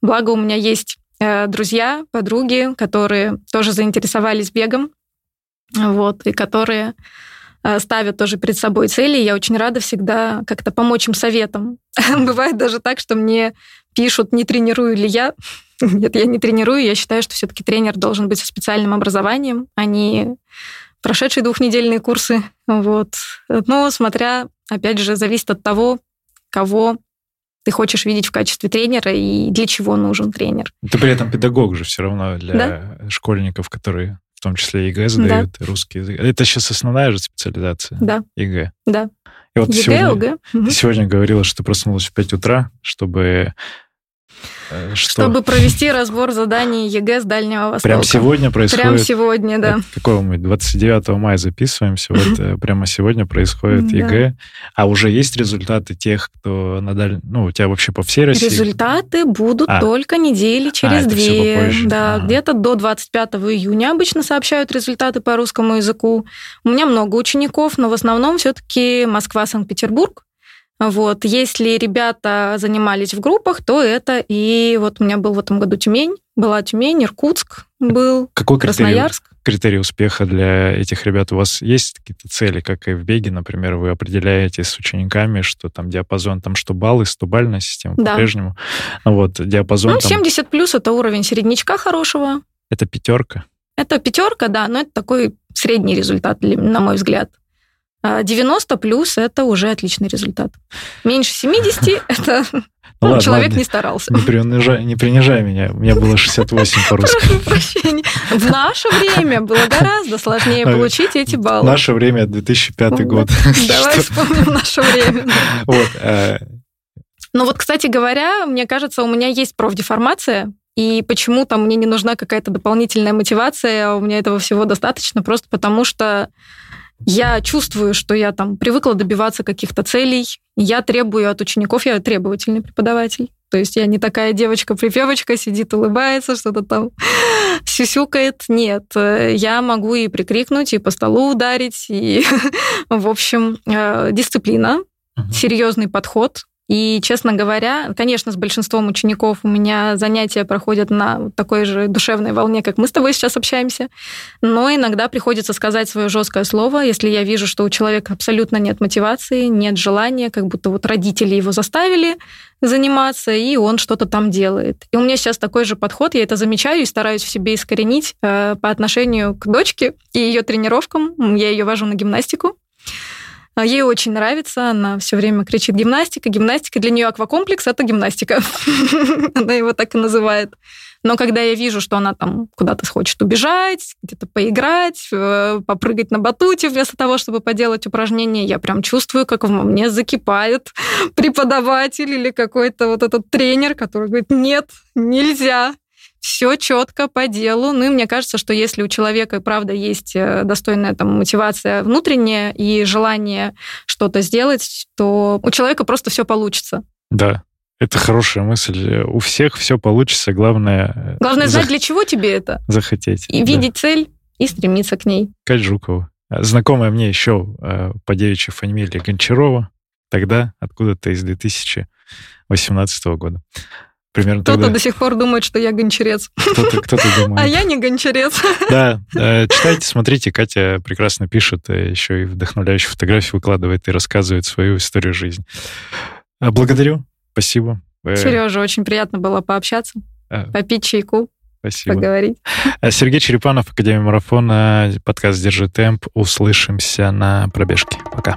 Благо у меня есть э, друзья, подруги, которые тоже заинтересовались бегом, вот, и которые э, ставят тоже перед собой цели. Я очень рада всегда как-то помочь им советом. Бывает даже так, что мне пишут, не тренирую ли я. Нет, я не тренирую. Я считаю, что все-таки тренер должен быть со специальным образованием, а не прошедшие двухнедельные курсы. Вот. Но смотря, опять же, зависит от того, кого ты хочешь видеть в качестве тренера и для чего нужен тренер. Ты при этом педагог же все равно для да? школьников, которые в том числе ЕГЭ задают, да. русский язык. Это сейчас основная же специализация? Да. ЕГЭ? Да. И вот ЕГЭ, сегодня, ОГЭ. Ты сегодня говорила, что ты проснулась в 5 утра, чтобы что? Чтобы провести разбор заданий ЕГЭ с Дальнего Востока. Прямо сегодня происходит? Прямо сегодня, да. Какого мы? 29 мая записываемся, вот э, прямо сегодня происходит ЕГЭ. А уже есть результаты тех, кто на даль... Ну, у тебя вообще по всей России? Результаты будут а. только недели а, через а, две. Да, ага. где-то до 25 июня обычно сообщают результаты по русскому языку. У меня много учеников, но в основном все-таки Москва, Санкт-Петербург. Вот. Если ребята занимались в группах, то это и вот у меня был в этом году Тюмень, была Тюмень, Иркутск был, Какой Красноярск. Критерий успеха для этих ребят? У вас есть какие-то цели, как и в беге, например, вы определяете с учениками, что там диапазон, там что баллы, 100-бальная система да. по-прежнему? Ну вот, диапазон... Ну, 70 там... плюс это уровень середнячка хорошего. Это пятерка? Это пятерка, да, но это такой средний результат, на мой взгляд. 90 а плюс – это уже отличный результат. Меньше 70 – это ну, ладно, человек ладно. не старался. Не принижай, не принижай меня. У меня было 68 по-русски. Прощения. В наше время было гораздо сложнее получить эти баллы. В наше время 2005 год. Давай вспомним наше время. Вот. А ну вот, кстати говоря, мне кажется, у меня есть профдеформация, и почему-то мне не нужна какая-то дополнительная мотивация, а у меня этого всего достаточно, просто потому что я чувствую, что я там привыкла добиваться каких-то целей, я требую от учеников, я требовательный преподаватель. То есть я не такая девочка-припевочка, сидит, улыбается, что-то там сюсюкает. Нет, я могу и прикрикнуть, и по столу ударить, и, в общем, э, дисциплина, серьезный подход, и, честно говоря, конечно, с большинством учеников у меня занятия проходят на такой же душевной волне, как мы с тобой сейчас общаемся. Но иногда приходится сказать свое жесткое слово, если я вижу, что у человека абсолютно нет мотивации, нет желания, как будто вот родители его заставили заниматься, и он что-то там делает. И у меня сейчас такой же подход, я это замечаю и стараюсь в себе искоренить э, по отношению к дочке и ее тренировкам. Я ее вожу на гимнастику. А ей очень нравится, она все время кричит гимнастика, гимнастика. Для нее аквакомплекс это гимнастика. она его так и называет. Но когда я вижу, что она там куда-то хочет убежать, где-то поиграть, э, попрыгать на батуте вместо того, чтобы поделать упражнения, я прям чувствую, как в мне закипает преподаватель или какой-то вот этот тренер, который говорит, нет, нельзя, все четко по делу. Ну и мне кажется, что если у человека, правда, есть э, достойная там мотивация внутренняя и желание что-то сделать, то у человека просто все получится. Да, это хорошая мысль. У всех все получится. Главное... Э, Главное знать, зах... для чего тебе это. Захотеть. И да. видеть цель и стремиться к ней. Кать Жукова. Знакомая мне еще э, по девичьей фамилии Гончарова. Тогда откуда-то из 2018 года. Примерно Кто-то тогда... до сих пор думает, что я гончарец. Кто-то, кто думает. А я не гончарец. Да, э, читайте, смотрите, Катя прекрасно пишет, э, еще и вдохновляющие фотографии выкладывает и рассказывает свою историю жизни. Э, благодарю, спасибо. Сережа, очень приятно было пообщаться, попить чайку. Спасибо. Поговорить. Сергей Черепанов, Академия марафона, подкаст «Держи темп». Услышимся на пробежке. Пока.